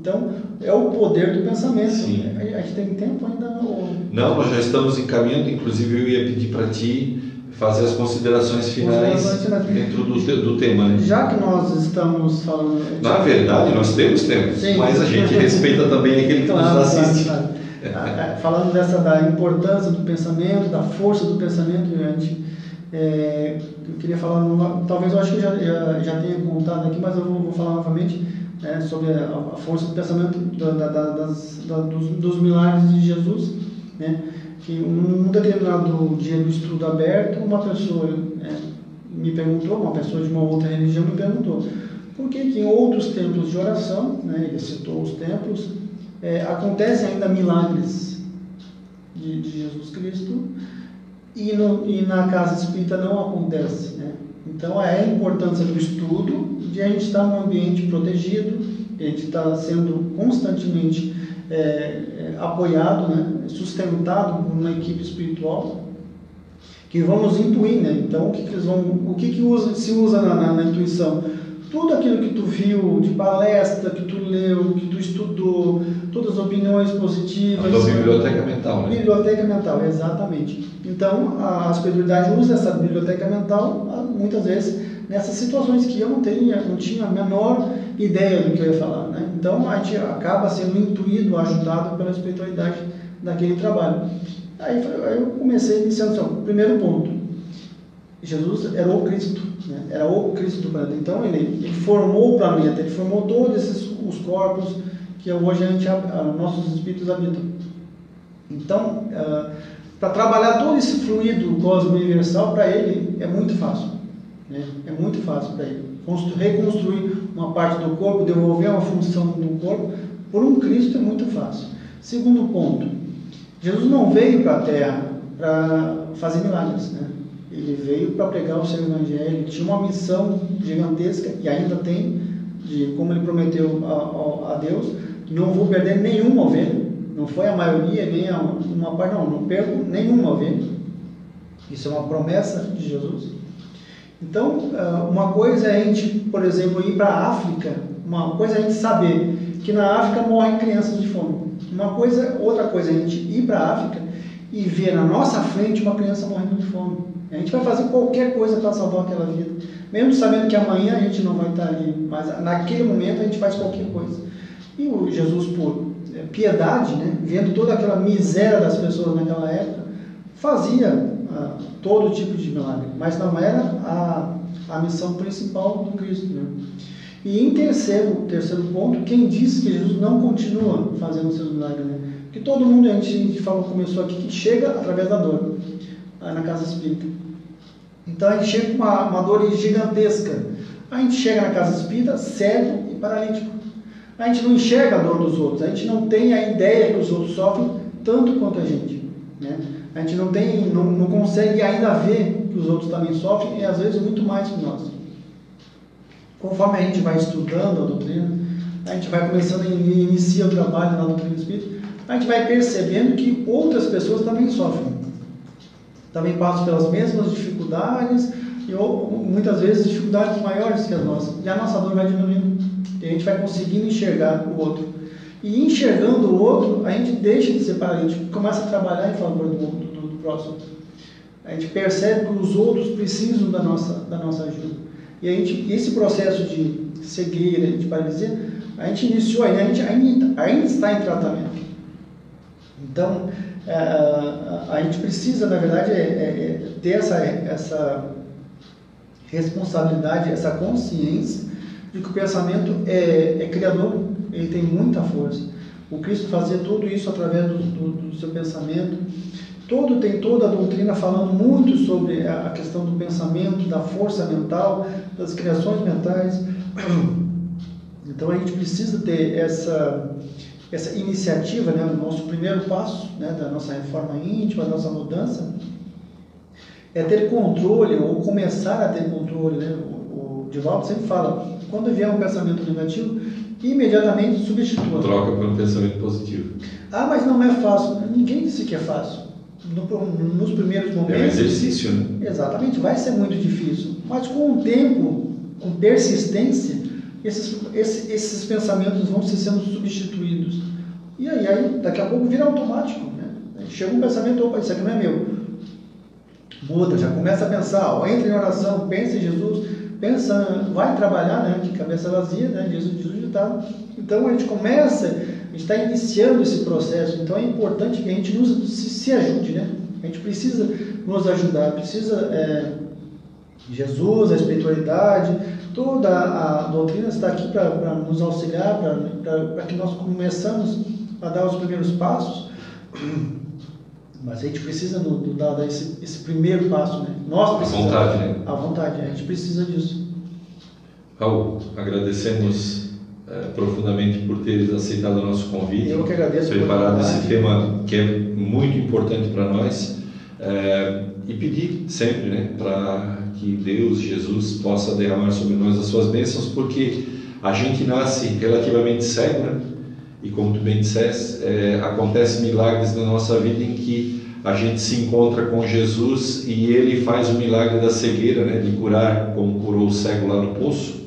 Então, é o poder do pensamento. Sim. A gente tem tempo ainda? Ou...
Não, nós já estamos encaminhando. Inclusive, eu ia pedir para ti fazer as considerações finais dentro do, do tema. Né?
Já que nós estamos falando.
Na verdade, nós temos tempo, Sim. mas a gente respeita também aquele que claro, nos assiste. Claro, claro.
Falando dessa da importância do pensamento, da força do pensamento, gente, é, eu queria falar, talvez eu acho que já, já, já tenha contado aqui, mas eu vou, vou falar novamente é, sobre a, a, força do pensamento da, da, das, da, dos, dos, milagres de Jesus, né? que num determinado dia do estudo aberto, uma pessoa é, me perguntou, uma pessoa de uma outra religião me perguntou, por que, que em outros templos de oração, né, ele citou os templos, é, acontecem ainda milagres de, de Jesus Cristo e, no, e, na casa espírita não acontece. Né? Então é a importância do estudo, de a gente estar num ambiente protegido, a gente está sendo constantemente é, é, apoiado, né? sustentado por uma equipe espiritual que vamos intuir, né? Então o que, que eles vão, o que, que usa, se usa na, na, na intuição? tudo aquilo que tu viu de palestra, que tu leu, que tu estudou, todas as opiniões positivas.
A biblioteca mental, né?
Biblioteca mental, exatamente. Então, a espiritualidade usa essa biblioteca mental, ah, muitas vezes, nessas situações que eu não, tinha, não tinha a menor ideia do que eu ia falar. Né? Então, a gente acaba sendo intuído, ajudado pela espiritualidade daquele trabalho. Aí, aí eu comecei iniciando assim, primeiro ponto. Jesus era o Cristo né? Era o Cristo do planeta. Então ele, ele formou o planeta, ele formou todos esses os corpos que hoje a gente, a, nossos espíritos habitam. Então, uh, para trabalhar todo esse fluido cósmico universal, para ele é muito fácil. Né? É muito fácil para ele. reconstruir uma parte do corpo, devolver uma função do corpo, por um Cristo é muito fácil. Segundo ponto, Jesus não veio para a Terra para fazer milagres. Né? Ele veio para pregar o seu evangelho, tinha uma missão gigantesca e ainda tem, de como ele prometeu a, a Deus, não vou perder nenhuma ovelha, não foi a maioria, nem a, uma parte, não, não perco nenhuma ovelha. Isso é uma promessa de Jesus. Então, ah, uma coisa é a gente, por exemplo, ir para a África, uma coisa é a gente saber que na África morrem crianças de fome. Uma coisa, outra coisa é a gente ir para a África e ver na nossa frente uma criança morrendo de fome. A gente vai fazer qualquer coisa para salvar aquela vida. Mesmo sabendo que amanhã a gente não vai estar ali, mas naquele momento a gente faz qualquer coisa. E o Jesus, por é, piedade, né, vendo toda aquela miséria das pessoas naquela época, fazia ah, todo tipo de milagre, mas não era a, a missão principal do Cristo. Né? E em terceiro, terceiro ponto, quem disse que Jesus não continua fazendo seus milagres? Né? Que todo mundo, a gente, falou, começou aqui, que chega através da dor, na casa espírita. Então a gente chega com uma, uma dor gigantesca. A gente chega na casa espírita cego e paralítico. A gente não enxerga a dor dos outros, a gente não tem a ideia que os outros sofrem tanto quanto a gente. Né? A gente não, tem, não, não consegue ainda ver que os outros também sofrem e às vezes muito mais que nós. Conforme a gente vai estudando a doutrina, a gente vai começando a iniciar o trabalho na doutrina espírita, a gente vai percebendo que outras pessoas também sofrem. Também passam pelas mesmas dificuldades e muitas vezes dificuldades maiores que as nossas. E a nossa dor vai diminuindo. E a gente vai conseguindo enxergar o outro. E enxergando o outro, a gente deixa de ser paralítico, começa a trabalhar em favor do, do, do próximo. A gente percebe que os outros precisam da nossa, da nossa ajuda. E a gente, esse processo de cegueira, de paralisia, a gente iniciou ainda, a gente ainda, ainda está em tratamento. Então, a, é, a, a gente precisa, na verdade, é, é ter essa, essa responsabilidade, essa consciência de que o pensamento é, é criador, ele tem muita força. O Cristo fazia tudo isso através do, do, do, seu pensamento. Todo tem toda a doutrina falando muito sobre a questão do pensamento, da força mental, das criações mentais. Então a gente precisa ter essa essa iniciativa, né, o nosso primeiro passo né, da nossa reforma íntima, da nossa mudança, é ter controle ou começar a ter controle. Né? Divaldo sempre fala, quando vier um pensamento negativo, imediatamente substitua.
Troca por um pensamento positivo.
Ah, mas não é fácil. Ninguém disse que é fácil. No, nos primeiros momentos.
É um exercício, né?
Exatamente, vai ser muito difícil. Mas com o tempo, com persistência, esses, esses, esses pensamentos vão ser sendo substituídos. E aí, aí, daqui a pouco vira automático. Né? Chega um pensamento, opa, isso aqui não é meu. Muda, já começa a pensar, ó, entra em oração, pensa em Jesus, pensa, vai trabalhar, né? De cabeça vazia, né? Jesus, Jesus tá. Então a gente começa, a gente está iniciando esse processo, então é importante que a gente nos, se, se ajude, né? A gente precisa nos ajudar, precisa. É, Jesus, a espiritualidade, toda a doutrina está aqui para nos auxiliar, para que nós começamos a dar os primeiros passos. Mas a gente precisa do, dar esse, esse, primeiro passo, né? Nós precisamos.
A vontade, né?
A vontade, a gente precisa disso.
Raul, agradecemos é, profundamente por teres aceitado o nosso convite.
Eu que agradeço.
Preparado esse tema que é muito importante para nós. É, e pedir sempre, né, para que Deus, Jesus, possa derramar sobre nós as suas bênçãos, porque a gente nasce relativamente cego, né? E como tu bem disseste, é, acontece milagres na nossa vida em que a gente se encontra com Jesus e ele faz o milagre da cegueira, né? De curar, como curou o cego lá no poço,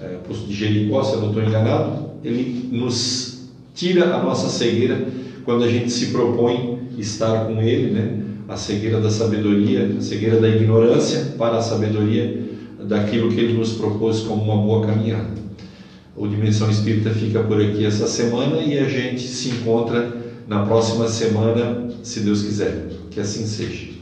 é, poço de Jericó, se eu não estou enganado. Ele nos tira a nossa cegueira quando a gente se propõe estar com ele, né? a cegueira da sabedoria, a cegueira da ignorância para a sabedoria daquilo que ele nos propôs como uma boa caminhada. O Dimensão Espírita fica por aqui essa semana e a gente se encontra na próxima semana, se Deus quiser. Que assim seja.